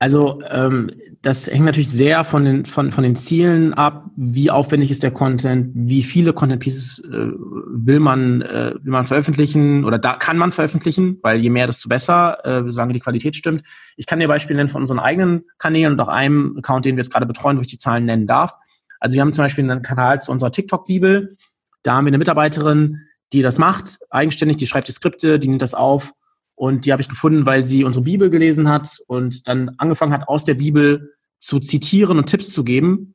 Also ähm, das hängt natürlich sehr von den, von, von den Zielen ab, wie aufwendig ist der Content, wie viele Content Pieces äh, will man äh, will man veröffentlichen oder da kann man veröffentlichen, weil je mehr, desto besser, äh, solange die Qualität stimmt. Ich kann dir Beispiele nennen von unseren eigenen Kanälen und auch einem Account, den wir jetzt gerade betreuen, wo ich die Zahlen nennen darf. Also wir haben zum Beispiel einen Kanal zu unserer TikTok-Bibel. Da haben wir eine Mitarbeiterin, die das macht, eigenständig, die schreibt die Skripte, die nimmt das auf und die habe ich gefunden, weil sie unsere Bibel gelesen hat und dann angefangen hat, aus der Bibel zu zitieren und Tipps zu geben.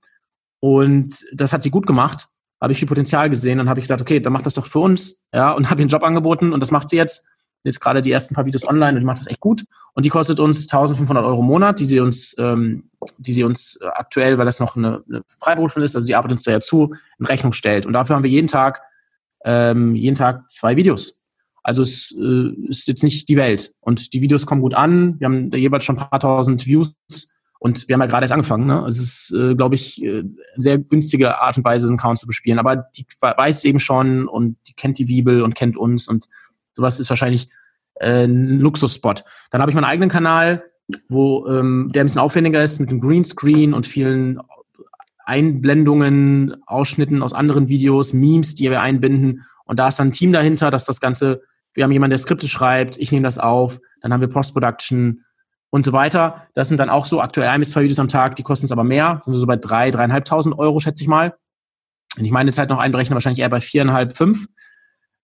Und das hat sie gut gemacht. Habe ich viel Potenzial gesehen und habe ich gesagt, okay, dann mach das doch für uns. Ja, und habe ihr einen Job angeboten und das macht sie jetzt. Jetzt gerade die ersten paar Videos online und macht das echt gut. Und die kostet uns 1500 Euro im Monat, die sie uns, ähm, die sie uns äh, aktuell, weil das noch eine, eine Freiberuflerin ist, also sie arbeitet uns da ja zu, in Rechnung stellt. Und dafür haben wir jeden Tag, ähm, jeden Tag zwei Videos. Also es äh, ist jetzt nicht die Welt. Und die Videos kommen gut an. Wir haben da jeweils schon ein paar tausend Views und wir haben ja gerade erst angefangen. Ne? Es ist, äh, glaube ich, äh, sehr günstige Art und Weise, einen Account zu bespielen. Aber die weiß eben schon und die kennt die Bibel und kennt uns und sowas ist wahrscheinlich äh, ein Luxusspot. Dann habe ich meinen eigenen Kanal, wo ähm, der ein bisschen aufwendiger ist mit einem Greenscreen und vielen Einblendungen, Ausschnitten aus anderen Videos, Memes, die wir einbinden. Und da ist dann ein Team dahinter, dass das Ganze wir haben jemanden, der Skripte schreibt, ich nehme das auf, dann haben wir Post-Production und so weiter. Das sind dann auch so aktuell ein bis zwei Videos am Tag, die kosten es aber mehr, sind so bei drei, dreieinhalbtausend Euro, schätze ich mal. Wenn ich meine Zeit noch einberechne, wahrscheinlich eher bei viereinhalb, fünf.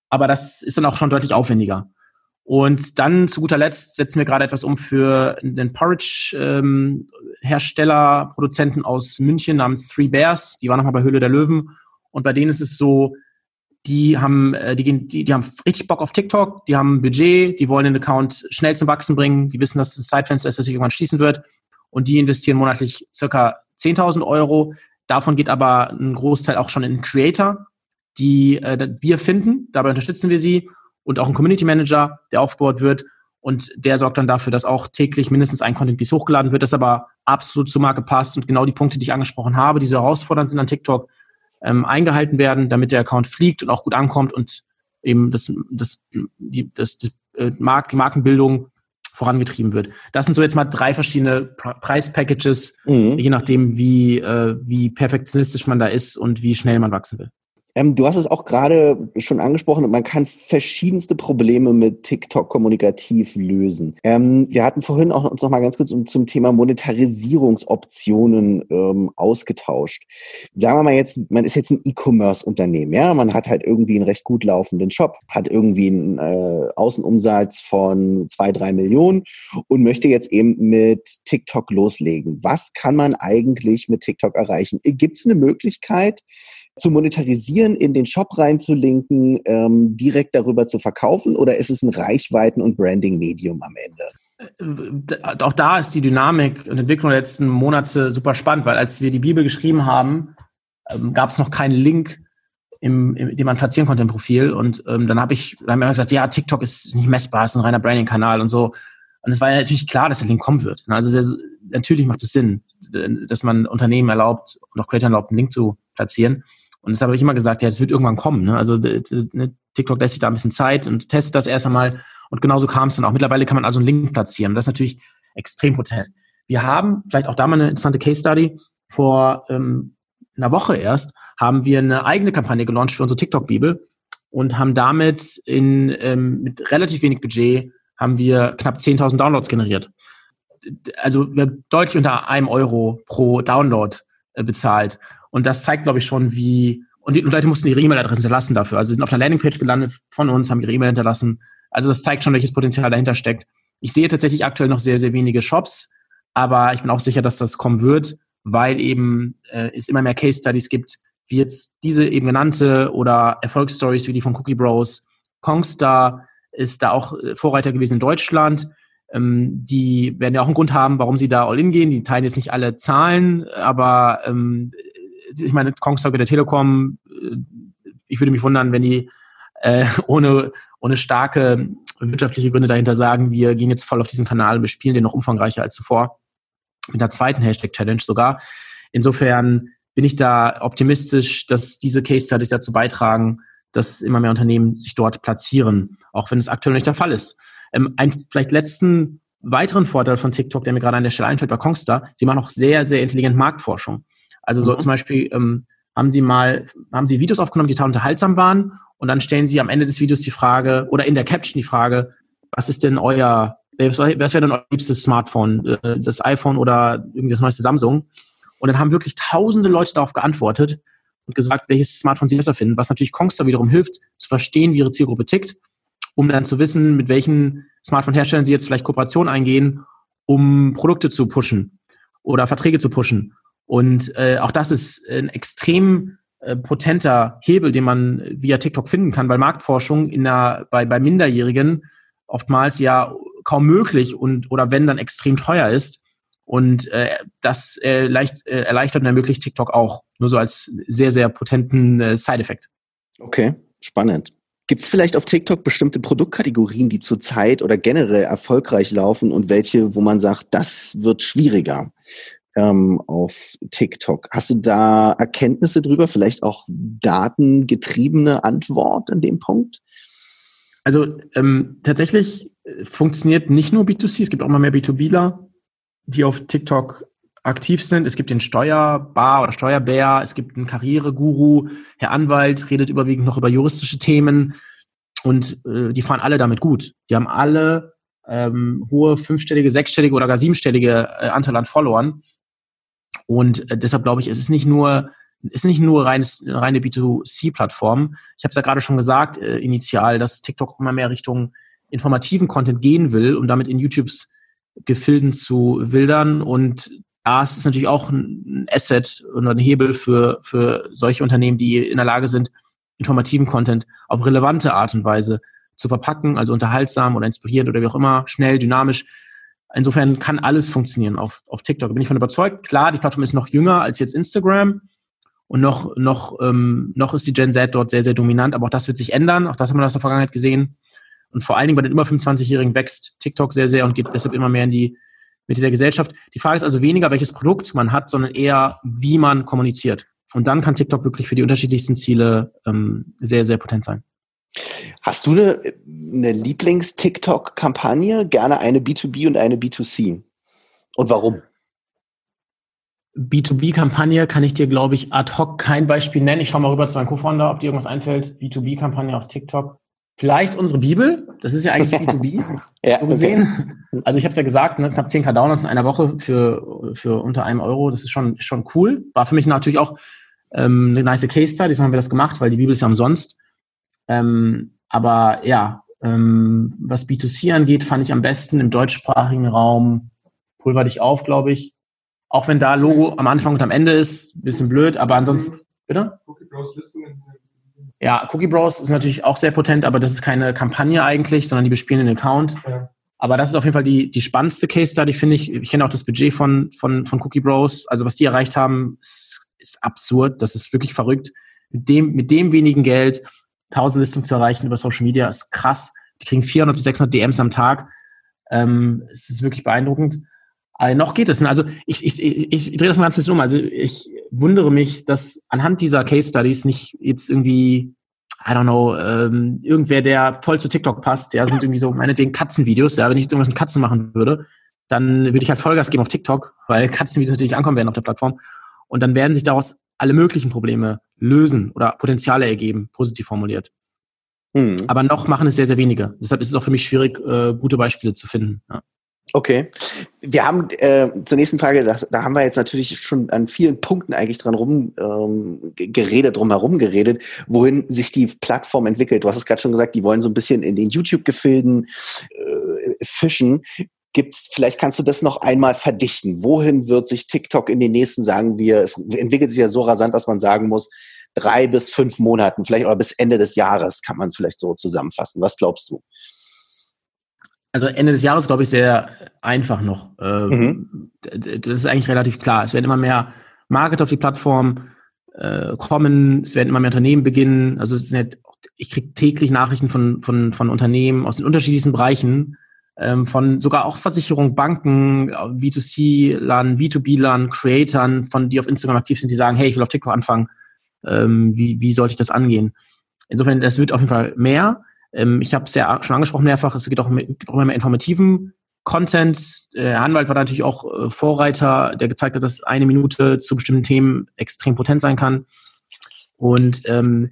Aber das ist dann auch schon deutlich aufwendiger. Und dann zu guter Letzt setzen wir gerade etwas um für den Porridge-Hersteller, ähm, Produzenten aus München namens Three Bears. Die waren nochmal bei Höhle der Löwen. Und bei denen ist es so, die haben, äh, die, gehen, die, die haben richtig Bock auf TikTok, die haben ein Budget, die wollen den Account schnell zum Wachsen bringen, die wissen, dass das Zeitfenster ist, dass sich irgendwann schließen wird und die investieren monatlich circa 10.000 Euro. Davon geht aber ein Großteil auch schon in Creator, die äh, wir finden. Dabei unterstützen wir sie und auch ein Community Manager, der aufgebaut wird und der sorgt dann dafür, dass auch täglich mindestens ein Content Piece hochgeladen wird, das aber absolut zur Marke passt und genau die Punkte, die ich angesprochen habe, die so herausfordernd sind an TikTok, ähm, eingehalten werden, damit der Account fliegt und auch gut ankommt und eben das, das, die, das, das äh, Mark, die Markenbildung vorangetrieben wird. Das sind so jetzt mal drei verschiedene Preispackages, mhm. je nachdem, wie, äh, wie perfektionistisch man da ist und wie schnell man wachsen will. Ähm, du hast es auch gerade schon angesprochen, man kann verschiedenste Probleme mit TikTok kommunikativ lösen. Ähm, wir hatten vorhin auch uns noch mal ganz kurz um, zum Thema Monetarisierungsoptionen ähm, ausgetauscht. Sagen wir mal jetzt, man ist jetzt ein E-Commerce-Unternehmen, ja, man hat halt irgendwie einen recht gut laufenden Shop, hat irgendwie einen äh, Außenumsatz von zwei, drei Millionen und möchte jetzt eben mit TikTok loslegen. Was kann man eigentlich mit TikTok erreichen? Gibt es eine Möglichkeit, zu monetarisieren, in den Shop reinzulinken, ähm, direkt darüber zu verkaufen oder ist es ein Reichweiten- und Branding-Medium am Ende? Äh, auch da ist die Dynamik und Entwicklung der letzten Monate super spannend, weil als wir die Bibel geschrieben haben, ähm, gab es noch keinen Link, im, im, den man platzieren konnte im Profil. Und ähm, dann habe ich, dann haben gesagt, ja, TikTok ist nicht messbar, ist ein reiner Branding-Kanal und so. Und es war ja natürlich klar, dass der Link kommen wird. Also sehr, natürlich macht es Sinn, dass man Unternehmen erlaubt und auch Creator erlaubt, einen Link zu platzieren. Und deshalb habe ich immer gesagt, ja, es wird irgendwann kommen. Ne? Also ne, TikTok lässt sich da ein bisschen Zeit und testet das erst einmal. Und genauso kam es dann auch. Mittlerweile kann man also einen Link platzieren. Das ist natürlich extrem potent. Wir haben vielleicht auch da mal eine interessante Case Study. Vor ähm, einer Woche erst haben wir eine eigene Kampagne gelauncht für unsere TikTok-Bibel und haben damit in, ähm, mit relativ wenig Budget haben wir knapp 10.000 Downloads generiert. Also wir haben deutlich unter einem Euro pro Download äh, bezahlt. Und das zeigt, glaube ich, schon, wie. Und die Leute mussten ihre E-Mail-Adresse hinterlassen dafür. Also sie sind auf einer Landingpage gelandet von uns, haben ihre E-Mail hinterlassen. Also das zeigt schon, welches Potenzial dahinter steckt. Ich sehe tatsächlich aktuell noch sehr, sehr wenige Shops, aber ich bin auch sicher, dass das kommen wird, weil eben äh, es immer mehr Case Studies gibt, wie jetzt diese eben genannte oder Erfolgsstories wie die von Cookie Bros. Kongstar ist da auch äh, Vorreiter gewesen in Deutschland. Ähm, die werden ja auch einen Grund haben, warum sie da all in gehen. Die teilen jetzt nicht alle Zahlen, aber ähm, ich meine, Kongstar der Telekom, äh, ich würde mich wundern, wenn die äh, ohne, ohne starke wirtschaftliche Gründe dahinter sagen, wir gehen jetzt voll auf diesen Kanal und wir spielen den noch umfangreicher als zuvor. Mit der zweiten Hashtag-Challenge sogar. Insofern bin ich da optimistisch, dass diese Case Studies dazu beitragen, dass immer mehr Unternehmen sich dort platzieren, auch wenn es aktuell nicht der Fall ist. Ähm, ein vielleicht letzten weiteren Vorteil von TikTok, der mir gerade an der Stelle einfällt, bei Kongstar, sie machen auch sehr, sehr intelligent Marktforschung. Also so mhm. zum Beispiel ähm, haben sie mal, haben sie Videos aufgenommen, die total unterhaltsam waren und dann stellen sie am Ende des Videos die Frage oder in der Caption die Frage, was ist denn euer, was wäre denn euer liebstes Smartphone, äh, das iPhone oder irgendwie das neueste Samsung? Und dann haben wirklich tausende Leute darauf geantwortet und gesagt, welches Smartphone sie besser finden, was natürlich Kongstar wiederum hilft, zu verstehen, wie ihre Zielgruppe tickt, um dann zu wissen, mit welchen Smartphone-Herstellern sie jetzt vielleicht Kooperationen eingehen, um Produkte zu pushen oder Verträge zu pushen. Und äh, auch das ist ein extrem äh, potenter Hebel, den man via TikTok finden kann, weil Marktforschung in der, bei, bei Minderjährigen oftmals ja kaum möglich und oder wenn dann extrem teuer ist. Und äh, das äh, leicht, äh, erleichtert und ermöglicht TikTok auch. Nur so als sehr, sehr potenten äh, Side-Effekt. Okay, spannend. Gibt es vielleicht auf TikTok bestimmte Produktkategorien, die zurzeit oder generell erfolgreich laufen und welche, wo man sagt, das wird schwieriger? Ähm, auf TikTok. Hast du da Erkenntnisse drüber, vielleicht auch datengetriebene Antwort an dem Punkt? Also ähm, tatsächlich äh, funktioniert nicht nur B2C, es gibt auch mal mehr B2Bler, die auf TikTok aktiv sind. Es gibt den Steuerbar oder Steuerbär, es gibt einen Karriereguru, Herr Anwalt redet überwiegend noch über juristische Themen und äh, die fahren alle damit gut. Die haben alle ähm, hohe fünfstellige, sechsstellige oder gar siebenstellige äh, Anteil an Followern. Und äh, deshalb glaube ich, es ist nicht nur ist nicht nur reines, reine B2C-Plattform. Ich habe es ja gerade schon gesagt, äh, initial, dass TikTok immer mehr Richtung informativen Content gehen will, um damit in YouTubes Gefilden zu wildern. Und da ist natürlich auch ein Asset oder ein Hebel für, für solche Unternehmen, die in der Lage sind, informativen Content auf relevante Art und Weise zu verpacken, also unterhaltsam oder inspirierend oder wie auch immer, schnell, dynamisch Insofern kann alles funktionieren auf, auf TikTok. Bin ich von überzeugt. Klar, die Plattform ist noch jünger als jetzt Instagram. Und noch, noch, ähm, noch ist die Gen Z dort sehr, sehr dominant. Aber auch das wird sich ändern. Auch das haben wir aus der Vergangenheit gesehen. Und vor allen Dingen bei den über 25-Jährigen wächst TikTok sehr, sehr und geht deshalb immer mehr in die Mitte der Gesellschaft. Die Frage ist also weniger, welches Produkt man hat, sondern eher, wie man kommuniziert. Und dann kann TikTok wirklich für die unterschiedlichsten Ziele ähm, sehr, sehr potent sein. Hast du eine, eine Lieblings-TikTok-Kampagne? Gerne eine B2B und eine B2C. Und warum? B2B-Kampagne kann ich dir, glaube ich, ad hoc kein Beispiel nennen. Ich schaue mal rüber zu meinem Co-Founder, ob dir irgendwas einfällt. B2B-Kampagne auf TikTok. Vielleicht unsere Bibel. Das ist ja eigentlich B2B. ja, so gesehen. Okay. Also ich habe es ja gesagt, ne, knapp 10k Downloads in einer Woche für, für unter einem Euro. Das ist schon, schon cool. War für mich natürlich auch ähm, eine nice Case-Study. Das haben wir das gemacht, weil die Bibel ist ja umsonst. Ähm, aber ja, ähm, was B2C angeht, fand ich am besten im deutschsprachigen Raum Pulver dich auf, glaube ich. Auch wenn da Logo am Anfang und am Ende ist, bisschen blöd, aber ansonsten Bitte? Cookie Bros Listungen ja, Cookie Bros ist natürlich auch sehr potent, aber das ist keine Kampagne eigentlich, sondern die bespielen den Account. Ja. Aber das ist auf jeden Fall die, die spannendste Case Study, finde ich. Ich kenne auch das Budget von, von, von Cookie Bros. Also was die erreicht haben, ist, ist absurd. Das ist wirklich verrückt. Mit dem, mit dem wenigen Geld 1000 Listungen zu erreichen über Social Media ist krass. Die kriegen 400 bis 600 DMs am Tag. Ähm, es ist wirklich beeindruckend. Aber noch geht es. Also ich, ich, ich, ich drehe das mal ganz ein bisschen um. Also ich wundere mich, dass anhand dieser Case Studies nicht jetzt irgendwie, I don't know, ähm, irgendwer, der voll zu TikTok passt, ja, sind irgendwie so meinetwegen Katzenvideos, ja, wenn ich jetzt irgendwas mit Katzen machen würde, dann würde ich halt Vollgas geben auf TikTok, weil Katzenvideos natürlich ankommen werden auf der Plattform. Und dann werden sich daraus alle möglichen Probleme lösen oder Potenziale ergeben, positiv formuliert. Hm. Aber noch machen es sehr, sehr wenige. Deshalb ist es auch für mich schwierig, äh, gute Beispiele zu finden. Ja. Okay. Wir haben äh, zur nächsten Frage, das, da haben wir jetzt natürlich schon an vielen Punkten eigentlich dran rum ähm, geredet, drum herum geredet, wohin sich die Plattform entwickelt. Du hast es gerade schon gesagt, die wollen so ein bisschen in den YouTube-Gefilden äh, fischen. Gibt's, vielleicht kannst du das noch einmal verdichten. Wohin wird sich TikTok in den nächsten, sagen wir, es entwickelt sich ja so rasant, dass man sagen muss, drei bis fünf Monaten, vielleicht oder bis Ende des Jahres, kann man vielleicht so zusammenfassen. Was glaubst du? Also Ende des Jahres, glaube ich, sehr einfach noch. Ähm, mhm. Das ist eigentlich relativ klar. Es werden immer mehr Marketer auf die Plattform äh, kommen, es werden immer mehr Unternehmen beginnen. Also nicht, ich kriege täglich Nachrichten von, von, von Unternehmen aus den unterschiedlichsten Bereichen, ähm, von sogar auch Versicherungen, Banken, B2C-Lern, B2B-Lern, Creatern, von die auf Instagram aktiv sind, die sagen, hey, ich will auf TikTok anfangen. Ähm, wie, wie sollte ich das angehen? Insofern, das wird auf jeden Fall mehr. Ähm, ich habe es ja schon angesprochen mehrfach, es geht auch, gibt auch immer mehr informativen Content. Der Anwalt war natürlich auch äh, Vorreiter, der gezeigt hat, dass eine Minute zu bestimmten Themen extrem potent sein kann. Und ähm,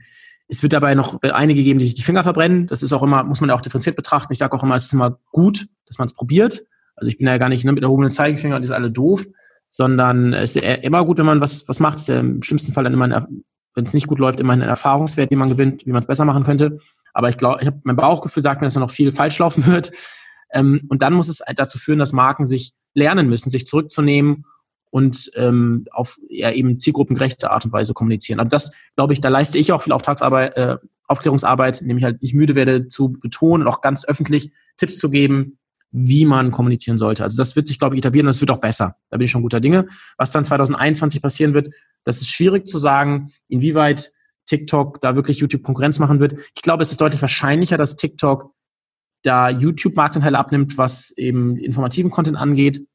es wird dabei noch einige geben, die sich die Finger verbrennen. Das ist auch immer, muss man ja auch differenziert betrachten. Ich sage auch immer, es ist immer gut, dass man es probiert. Also ich bin ja gar nicht ne, mit erhobenen Zeigefinger, die sind alle doof, sondern es ist ja immer gut, wenn man was, was macht. Es ist ja im schlimmsten Fall dann immer, wenn es nicht gut läuft, immer ein Erfahrungswert, den man gewinnt, wie man es besser machen könnte. Aber ich glaube, ich habe mein Bauchgefühl sagt mir, dass da noch viel falsch laufen wird. Ähm, und dann muss es dazu führen, dass Marken sich lernen müssen, sich zurückzunehmen und ähm, auf ja, eben zielgruppengerechte Art und Weise kommunizieren. Also das, glaube ich, da leiste ich auch viel Auftragsarbeit, äh, Aufklärungsarbeit, indem ich halt nicht müde werde zu betonen und auch ganz öffentlich Tipps zu geben, wie man kommunizieren sollte. Also das wird sich, glaube ich, etablieren und das wird auch besser. Da bin ich schon guter Dinge. Was dann 2021 passieren wird, das ist schwierig zu sagen, inwieweit TikTok da wirklich YouTube Konkurrenz machen wird. Ich glaube, es ist deutlich wahrscheinlicher, dass TikTok da YouTube Marktanteile abnimmt, was eben informativen Content angeht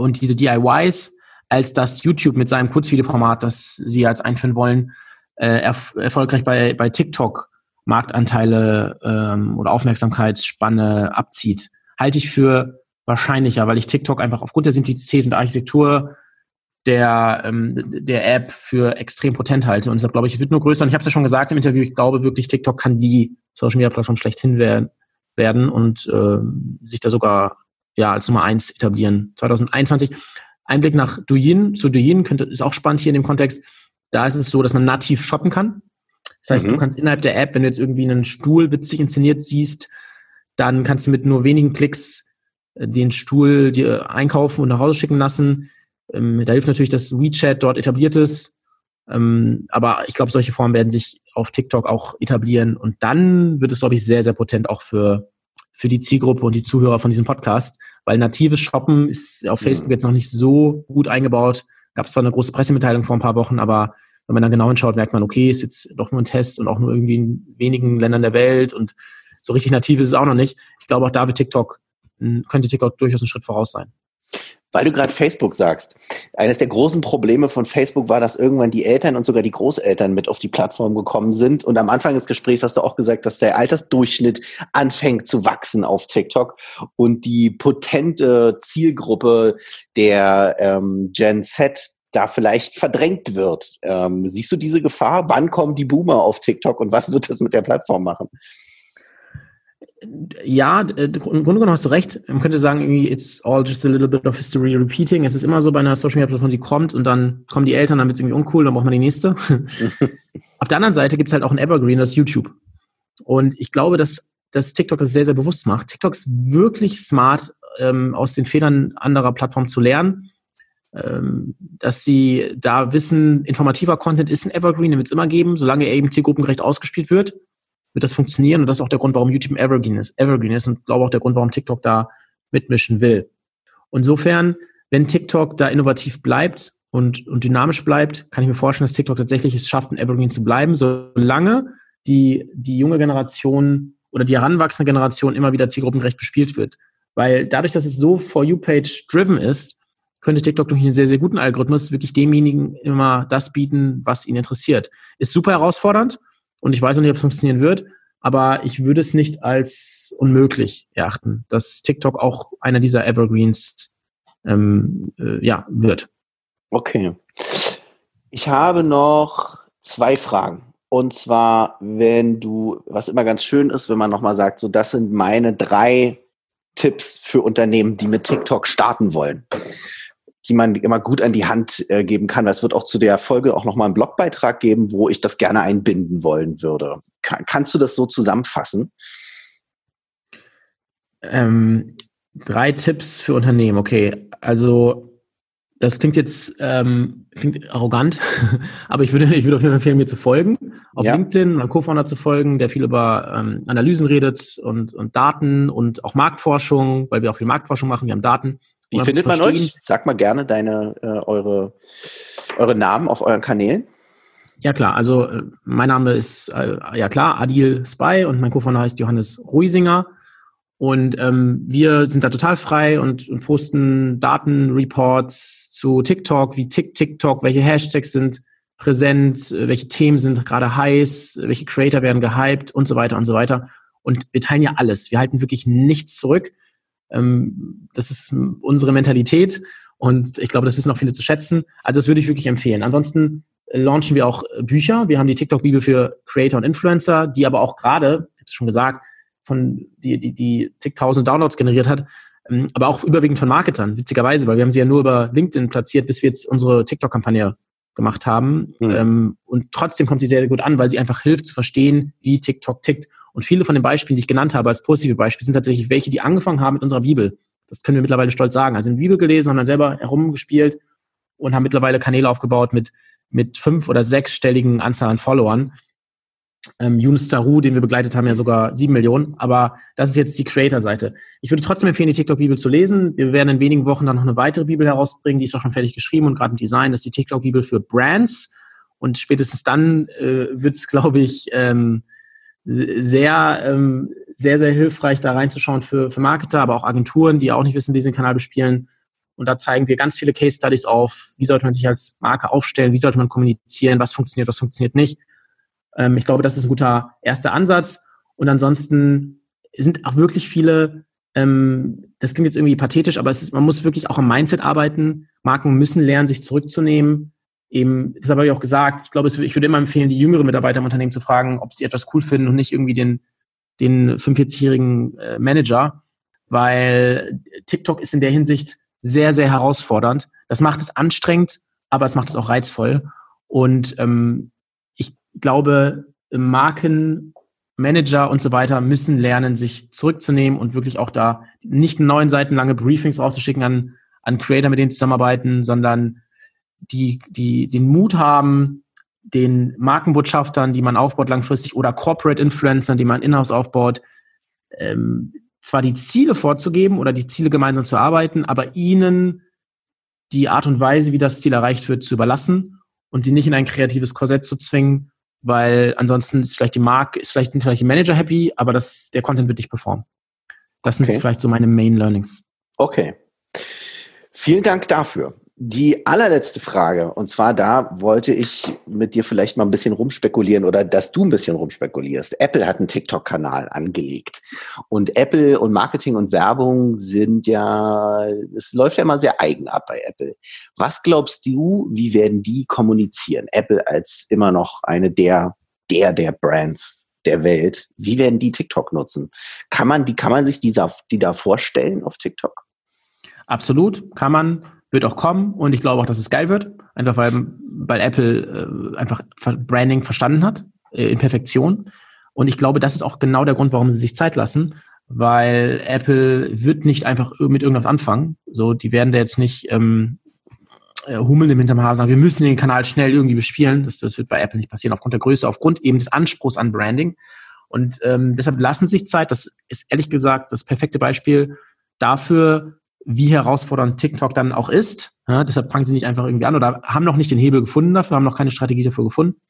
und diese DIYs, als dass YouTube mit seinem Kurzvideoformat, das sie jetzt einführen wollen, äh, erf erfolgreich bei, bei TikTok Marktanteile ähm, oder Aufmerksamkeitsspanne abzieht. Halte ich für wahrscheinlicher, weil ich TikTok einfach aufgrund der Simplizität und Architektur der, ähm, der App für extrem potent halte. Und deshalb glaube ich, es wird nur größer. Und ich habe es ja schon gesagt im Interview, ich glaube wirklich, TikTok kann die Social Media Plattform schlechthin werden, werden und äh, sich da sogar ja als Nummer eins etablieren. 2021. Einblick nach Douyin. Zu Douyin könnte, ist auch spannend hier in dem Kontext. Da ist es so, dass man nativ shoppen kann. Das heißt, mhm. du kannst innerhalb der App, wenn du jetzt irgendwie einen Stuhl witzig inszeniert siehst, dann kannst du mit nur wenigen Klicks äh, den Stuhl dir einkaufen und nach Hause schicken lassen. Ähm, da hilft natürlich, dass WeChat dort etabliert ist. Ähm, aber ich glaube, solche Formen werden sich auf TikTok auch etablieren. Und dann wird es, glaube ich, sehr, sehr potent auch für, für die Zielgruppe und die Zuhörer von diesem Podcast. Weil natives Shoppen ist auf Facebook jetzt noch nicht so gut eingebaut. Gab es zwar eine große Pressemitteilung vor ein paar Wochen, aber wenn man dann genau hinschaut, merkt man, okay, ist jetzt doch nur ein Test und auch nur irgendwie in wenigen Ländern der Welt und so richtig nativ ist es auch noch nicht. Ich glaube, auch da wird TikTok, könnte TikTok durchaus ein Schritt voraus sein. Weil du gerade Facebook sagst. Eines der großen Probleme von Facebook war, dass irgendwann die Eltern und sogar die Großeltern mit auf die Plattform gekommen sind. Und am Anfang des Gesprächs hast du auch gesagt, dass der Altersdurchschnitt anfängt zu wachsen auf TikTok und die potente Zielgruppe der ähm, Gen Z da vielleicht verdrängt wird. Ähm, siehst du diese Gefahr? Wann kommen die Boomer auf TikTok und was wird das mit der Plattform machen? Ja, äh, im Grunde genommen hast du recht. Man könnte sagen, irgendwie, it's all just a little bit of history repeating. Es ist immer so bei einer Social Media Plattform, die kommt und dann kommen die Eltern, dann wird es irgendwie uncool, dann braucht man die nächste. Auf der anderen Seite gibt es halt auch ein Evergreen, das ist YouTube. Und ich glaube, dass, dass TikTok das sehr, sehr bewusst macht. TikTok ist wirklich smart, ähm, aus den Fehlern anderer Plattformen zu lernen. ähm, dass sie da wissen, informativer Content ist ein Evergreen, den wird es immer geben, solange er eben zielgruppengerecht ausgespielt wird, wird das funktionieren und das ist auch der Grund, warum YouTube Evergreen ist, Evergreen ist und glaube auch der Grund, warum TikTok da mitmischen will. Insofern, wenn TikTok da innovativ bleibt und, und dynamisch bleibt, kann ich mir vorstellen, dass TikTok tatsächlich es schafft, ein Evergreen zu bleiben, solange die, die junge Generation oder die heranwachsende Generation immer wieder zielgruppengerecht bespielt wird. Weil dadurch, dass es so For You-Page driven ist, könnte TikTok durch einen sehr, sehr guten Algorithmus wirklich demjenigen immer das bieten, was ihn interessiert. Ist super herausfordernd und ich weiß noch nicht, ob es funktionieren wird, aber ich würde es nicht als unmöglich erachten, dass TikTok auch einer dieser Evergreens ähm, äh, ja, wird. Okay. Ich habe noch zwei Fragen. Und zwar, wenn du, was immer ganz schön ist, wenn man nochmal sagt, so das sind meine drei Tipps für Unternehmen, die mit TikTok starten wollen, die man immer gut an die Hand äh, geben kann. Es wird auch zu der Folge auch nochmal einen Blogbeitrag geben, wo ich das gerne einbinden wollen würde. Kann, kannst du das so zusammenfassen? Ähm, drei Tipps für Unternehmen, okay. Also das klingt jetzt ähm, klingt arrogant, aber ich würde, ich würde auf jeden Fall empfehlen, mir zu folgen. Auf ja. LinkedIn, meinem Co-Founder zu folgen, der viel über ähm, Analysen redet und, und Daten und auch Marktforschung, weil wir auch viel Marktforschung machen, wir haben Daten. Wie findet man euch? Sag mal gerne deine, äh, eure, eure Namen auf euren Kanälen. Ja klar, also äh, mein Name ist, äh, ja klar, Adil Spy und mein Co-Founder heißt Johannes Ruisinger. Und ähm, wir sind da total frei und, und posten Datenreports zu TikTok, wie Tick TikTok, welche Hashtags sind präsent, welche Themen sind gerade heiß, welche Creator werden gehypt und so weiter und so weiter. Und wir teilen ja alles. Wir halten wirklich nichts zurück. Ähm, das ist unsere Mentalität und ich glaube, das wissen auch viele zu schätzen. Also das würde ich wirklich empfehlen. Ansonsten launchen wir auch Bücher. Wir haben die TikTok-Bibel für Creator und Influencer, die aber auch gerade, ich habe es schon gesagt, von die, die, die zigtausend Downloads generiert hat, ähm, aber auch überwiegend von Marketern, witzigerweise, weil wir haben sie ja nur über LinkedIn platziert, bis wir jetzt unsere TikTok-Kampagne gemacht haben. Mhm. Ähm, und trotzdem kommt sie sehr, sehr gut an, weil sie einfach hilft zu verstehen, wie TikTok tickt. Und viele von den Beispielen, die ich genannt habe als positive Beispiele, sind tatsächlich welche, die angefangen haben mit unserer Bibel. Das können wir mittlerweile stolz sagen. Also in Bibel gelesen, haben dann selber herumgespielt und haben mittlerweile Kanäle aufgebaut mit, mit fünf- oder sechsstelligen Anzahl an Followern. Ähm, Yunus Zaru, den wir begleitet haben, ja sogar sieben Millionen. Aber das ist jetzt die Creator-Seite. Ich würde trotzdem empfehlen, die TikTok-Bibel zu lesen. Wir werden in wenigen Wochen dann noch eine weitere Bibel herausbringen. Die ist auch schon fertig geschrieben und gerade im Design. Das ist die TikTok-Bibel für Brands. Und spätestens dann äh, wird es, glaube ich, ähm, sehr, ähm, sehr, sehr hilfreich, da reinzuschauen für, für Marketer, aber auch Agenturen, die auch nicht wissen, wie sie den Kanal bespielen. Und da zeigen wir ganz viele Case Studies auf, wie sollte man sich als Marke aufstellen, wie sollte man kommunizieren, was funktioniert, was funktioniert nicht. Ähm, ich glaube, das ist ein guter erster Ansatz. Und ansonsten sind auch wirklich viele, ähm, das klingt jetzt irgendwie pathetisch, aber ist, man muss wirklich auch am Mindset arbeiten. Marken müssen lernen, sich zurückzunehmen. Eben, das habe ich auch gesagt. Ich glaube, ich würde immer empfehlen, die jüngeren Mitarbeiter im Unternehmen zu fragen, ob sie etwas cool finden und nicht irgendwie den, den 45-jährigen äh, Manager, weil TikTok ist in der Hinsicht sehr, sehr herausfordernd. Das macht es anstrengend, aber es macht es auch reizvoll. Und ähm, glaube, Marken, Manager und so weiter müssen lernen, sich zurückzunehmen und wirklich auch da nicht neun Seiten lange Briefings rauszuschicken an, an Creator, mit denen zusammenarbeiten, sondern die, die den Mut haben, den Markenbotschaftern, die man aufbaut langfristig oder Corporate Influencern, die man in-house aufbaut, ähm, zwar die Ziele vorzugeben oder die Ziele gemeinsam zu arbeiten, aber ihnen die Art und Weise, wie das Ziel erreicht wird, zu überlassen und sie nicht in ein kreatives Korsett zu zwingen, weil ansonsten ist vielleicht die Marke, ist vielleicht, sind vielleicht die Manager happy, aber das, der Content wird nicht performen. Das sind okay. vielleicht so meine Main Learnings. Okay. Vielen Dank dafür. Die allerletzte Frage, und zwar da wollte ich mit dir vielleicht mal ein bisschen rumspekulieren oder dass du ein bisschen rumspekulierst. Apple hat einen TikTok-Kanal angelegt. Und Apple und Marketing und Werbung sind ja, es läuft ja immer sehr eigen ab bei Apple. Was glaubst du, wie werden die kommunizieren? Apple als immer noch eine der, der, der Brands der Welt. Wie werden die TikTok nutzen? Kann man, die, kann man sich dieser, die da vorstellen auf TikTok? Absolut, kann man wird auch kommen und ich glaube auch, dass es geil wird. Einfach weil, weil Apple äh, einfach Branding verstanden hat äh, in Perfektion. Und ich glaube, das ist auch genau der Grund, warum sie sich Zeit lassen, weil Apple wird nicht einfach mit irgendwas anfangen. So, die werden da jetzt nicht ähm, äh, Hummel im hinterm Haar sagen, wir müssen den Kanal schnell irgendwie bespielen. Das, das wird bei Apple nicht passieren, aufgrund der Größe, aufgrund eben des Anspruchs an Branding. Und ähm, deshalb lassen sich Zeit, das ist ehrlich gesagt das perfekte Beispiel dafür, wie herausfordernd TikTok dann auch ist. Ja, deshalb fangen sie nicht einfach irgendwie an oder haben noch nicht den Hebel gefunden dafür, haben noch keine Strategie dafür gefunden.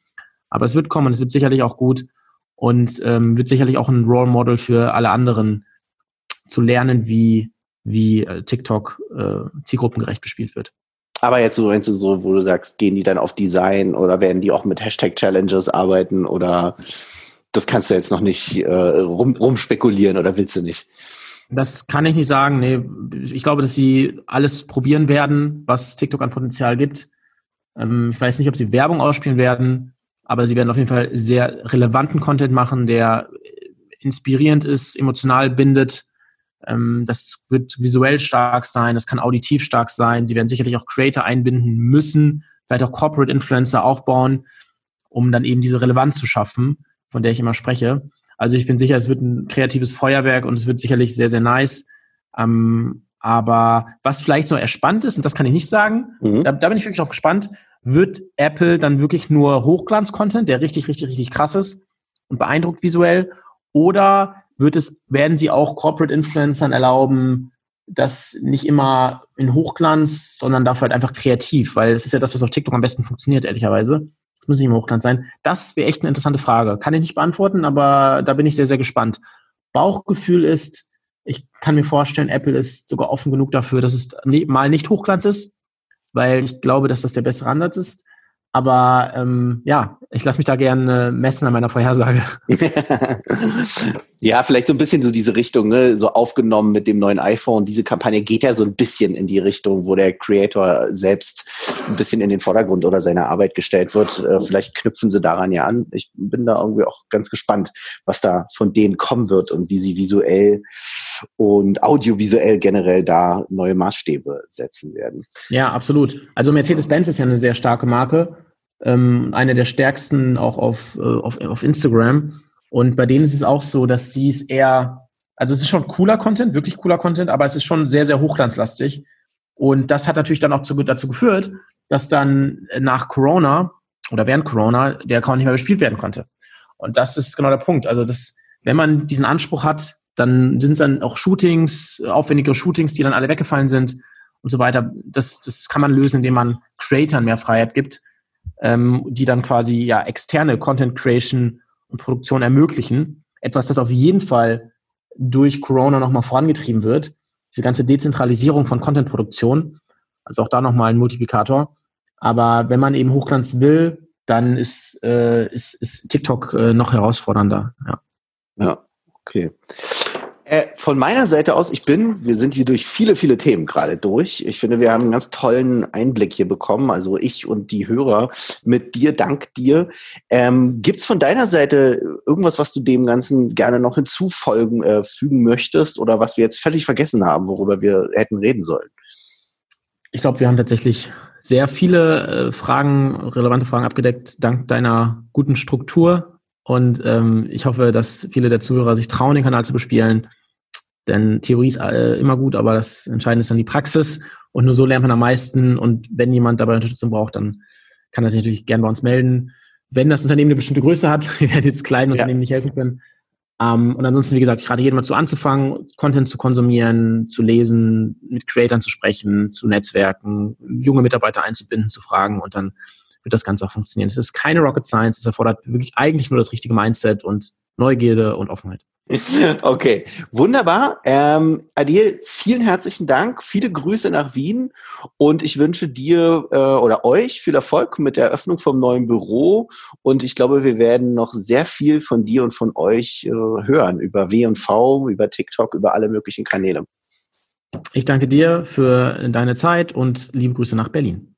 Aber es wird kommen es wird sicherlich auch gut und ähm, wird sicherlich auch ein Role Model für alle anderen zu lernen, wie, wie äh, TikTok äh, zielgruppengerecht bespielt wird. Aber jetzt so, wenn du so, wo du sagst, gehen die dann auf Design oder werden die auch mit Hashtag Challenges arbeiten oder das kannst du jetzt noch nicht äh, rum, rumspekulieren oder willst du nicht? Das kann ich nicht sagen. Nee, ich glaube, dass sie alles probieren werden, was TikTok an Potenzial gibt. Ähm, ich weiß nicht, ob sie Werbung ausspielen werden, aber sie werden auf jeden Fall sehr relevanten Content machen, der inspirierend ist, emotional bindet. Ähm, das wird visuell stark sein, das kann auditiv stark sein. Sie werden sicherlich auch Creator einbinden müssen, vielleicht auch Corporate Influencer aufbauen, um dann eben diese Relevanz zu schaffen, von der ich immer spreche. Also ich bin sicher, es wird ein kreatives Feuerwerk und es wird sicherlich sehr, sehr nice. Ähm, aber was vielleicht so erspannt ist, und das kann ich nicht sagen, mhm. da, da, bin ich wirklich drauf gespannt, wird Apple dann wirklich nur Hochglanz-Content, der richtig, richtig, richtig krass ist und beeindruckt visuell, oder wird es, werden sie auch Corporate Influencern erlauben, das nicht immer in Hochglanz, sondern dafür halt einfach kreativ, weil es ist ja das, was auf TikTok am besten funktioniert, ehrlicherweise. Das muss nicht immer Hochglanz sein. Das wäre echt eine interessante Frage. Kann ich nicht beantworten, aber da bin ich sehr, sehr gespannt. Bauchgefühl ist, ich kann mir vorstellen, Apple ist sogar offen genug dafür, dass es mal nicht Hochglanz ist, weil ich glaube, dass das der bessere Ansatz ist. Aber ähm, ja, ich lasse mich da gerne messen an meiner Vorhersage. ja, vielleicht so ein bisschen so diese Richtung, ne? so aufgenommen mit dem neuen iPhone. Diese Kampagne geht ja so ein bisschen in die Richtung, wo der Creator selbst ein bisschen in den Vordergrund oder seine Arbeit gestellt wird. Äh, vielleicht knüpfen sie daran ja an. Ich bin da irgendwie auch ganz gespannt, was da von denen kommen wird und wie sie visuell und audiovisuell generell da neue Maßstäbe setzen werden. Ja, absolut. Also Mercedes-Benz ist ja eine sehr starke Marke, ähm, eine der stärksten auch auf, äh, auf, auf Instagram. Und bei denen ist es auch so, dass sie es eher, also es ist schon cooler Content, wirklich cooler Content, aber es ist schon sehr, sehr hochglanzlastig. Und das hat natürlich dann auch zu, dazu geführt, dass dann nach Corona oder während Corona der Account nicht mehr bespielt werden konnte. Und das ist genau der Punkt. Also das, wenn man diesen Anspruch hat, dann sind es dann auch Shootings, aufwendigere Shootings, die dann alle weggefallen sind und so weiter. Das, das kann man lösen, indem man Creatern mehr Freiheit gibt, ähm, die dann quasi ja externe Content Creation und Produktion ermöglichen. Etwas, das auf jeden Fall durch Corona nochmal vorangetrieben wird. Diese ganze Dezentralisierung von Content-Produktion. Also auch da nochmal ein Multiplikator. Aber wenn man eben Hochglanz will, dann ist, äh, ist, ist TikTok äh, noch herausfordernder. Ja. ja, okay. Äh, von meiner Seite aus, ich bin, wir sind hier durch viele, viele Themen gerade durch. Ich finde, wir haben einen ganz tollen Einblick hier bekommen, also ich und die Hörer mit dir, dank dir. Ähm, Gibt es von deiner Seite irgendwas, was du dem Ganzen gerne noch hinzufügen äh, fügen möchtest oder was wir jetzt völlig vergessen haben, worüber wir hätten reden sollen? Ich glaube, wir haben tatsächlich sehr viele äh, Fragen, relevante Fragen abgedeckt, dank deiner guten Struktur. Und ähm, ich hoffe, dass viele der Zuhörer sich trauen, den Kanal zu bespielen denn Theorie ist äh, immer gut, aber das Entscheidende ist dann die Praxis. Und nur so lernt man am meisten. Und wenn jemand dabei Unterstützung braucht, dann kann er sich natürlich gerne bei uns melden. Wenn das Unternehmen eine bestimmte Größe hat, wir werden jetzt kleinen ja. Unternehmen nicht helfen können. Ähm, und ansonsten, wie gesagt, ich rate jedem mal zu anzufangen, Content zu konsumieren, zu lesen, mit Creatern zu sprechen, zu Netzwerken, junge Mitarbeiter einzubinden, zu fragen und dann wird das Ganze auch funktionieren. Es ist keine Rocket Science, es erfordert wirklich eigentlich nur das richtige Mindset und Neugierde und Offenheit. Okay, wunderbar. Ähm, Adil, vielen herzlichen Dank. Viele Grüße nach Wien und ich wünsche dir äh, oder euch viel Erfolg mit der Eröffnung vom neuen Büro. Und ich glaube, wir werden noch sehr viel von dir und von euch äh, hören über W&V, über TikTok, über alle möglichen Kanäle. Ich danke dir für deine Zeit und liebe Grüße nach Berlin.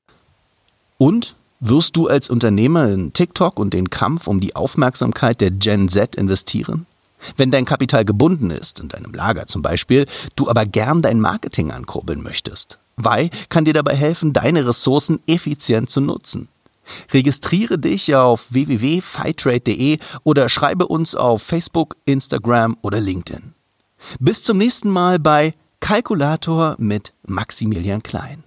Und wirst du als Unternehmer in TikTok und den Kampf um die Aufmerksamkeit der Gen Z investieren? Wenn dein Kapital gebunden ist, in deinem Lager zum Beispiel, du aber gern dein Marketing ankurbeln möchtest, Wei kann dir dabei helfen, deine Ressourcen effizient zu nutzen. Registriere dich auf www.fightrate.de oder schreibe uns auf Facebook, Instagram oder LinkedIn. Bis zum nächsten Mal bei Kalkulator mit Maximilian Klein.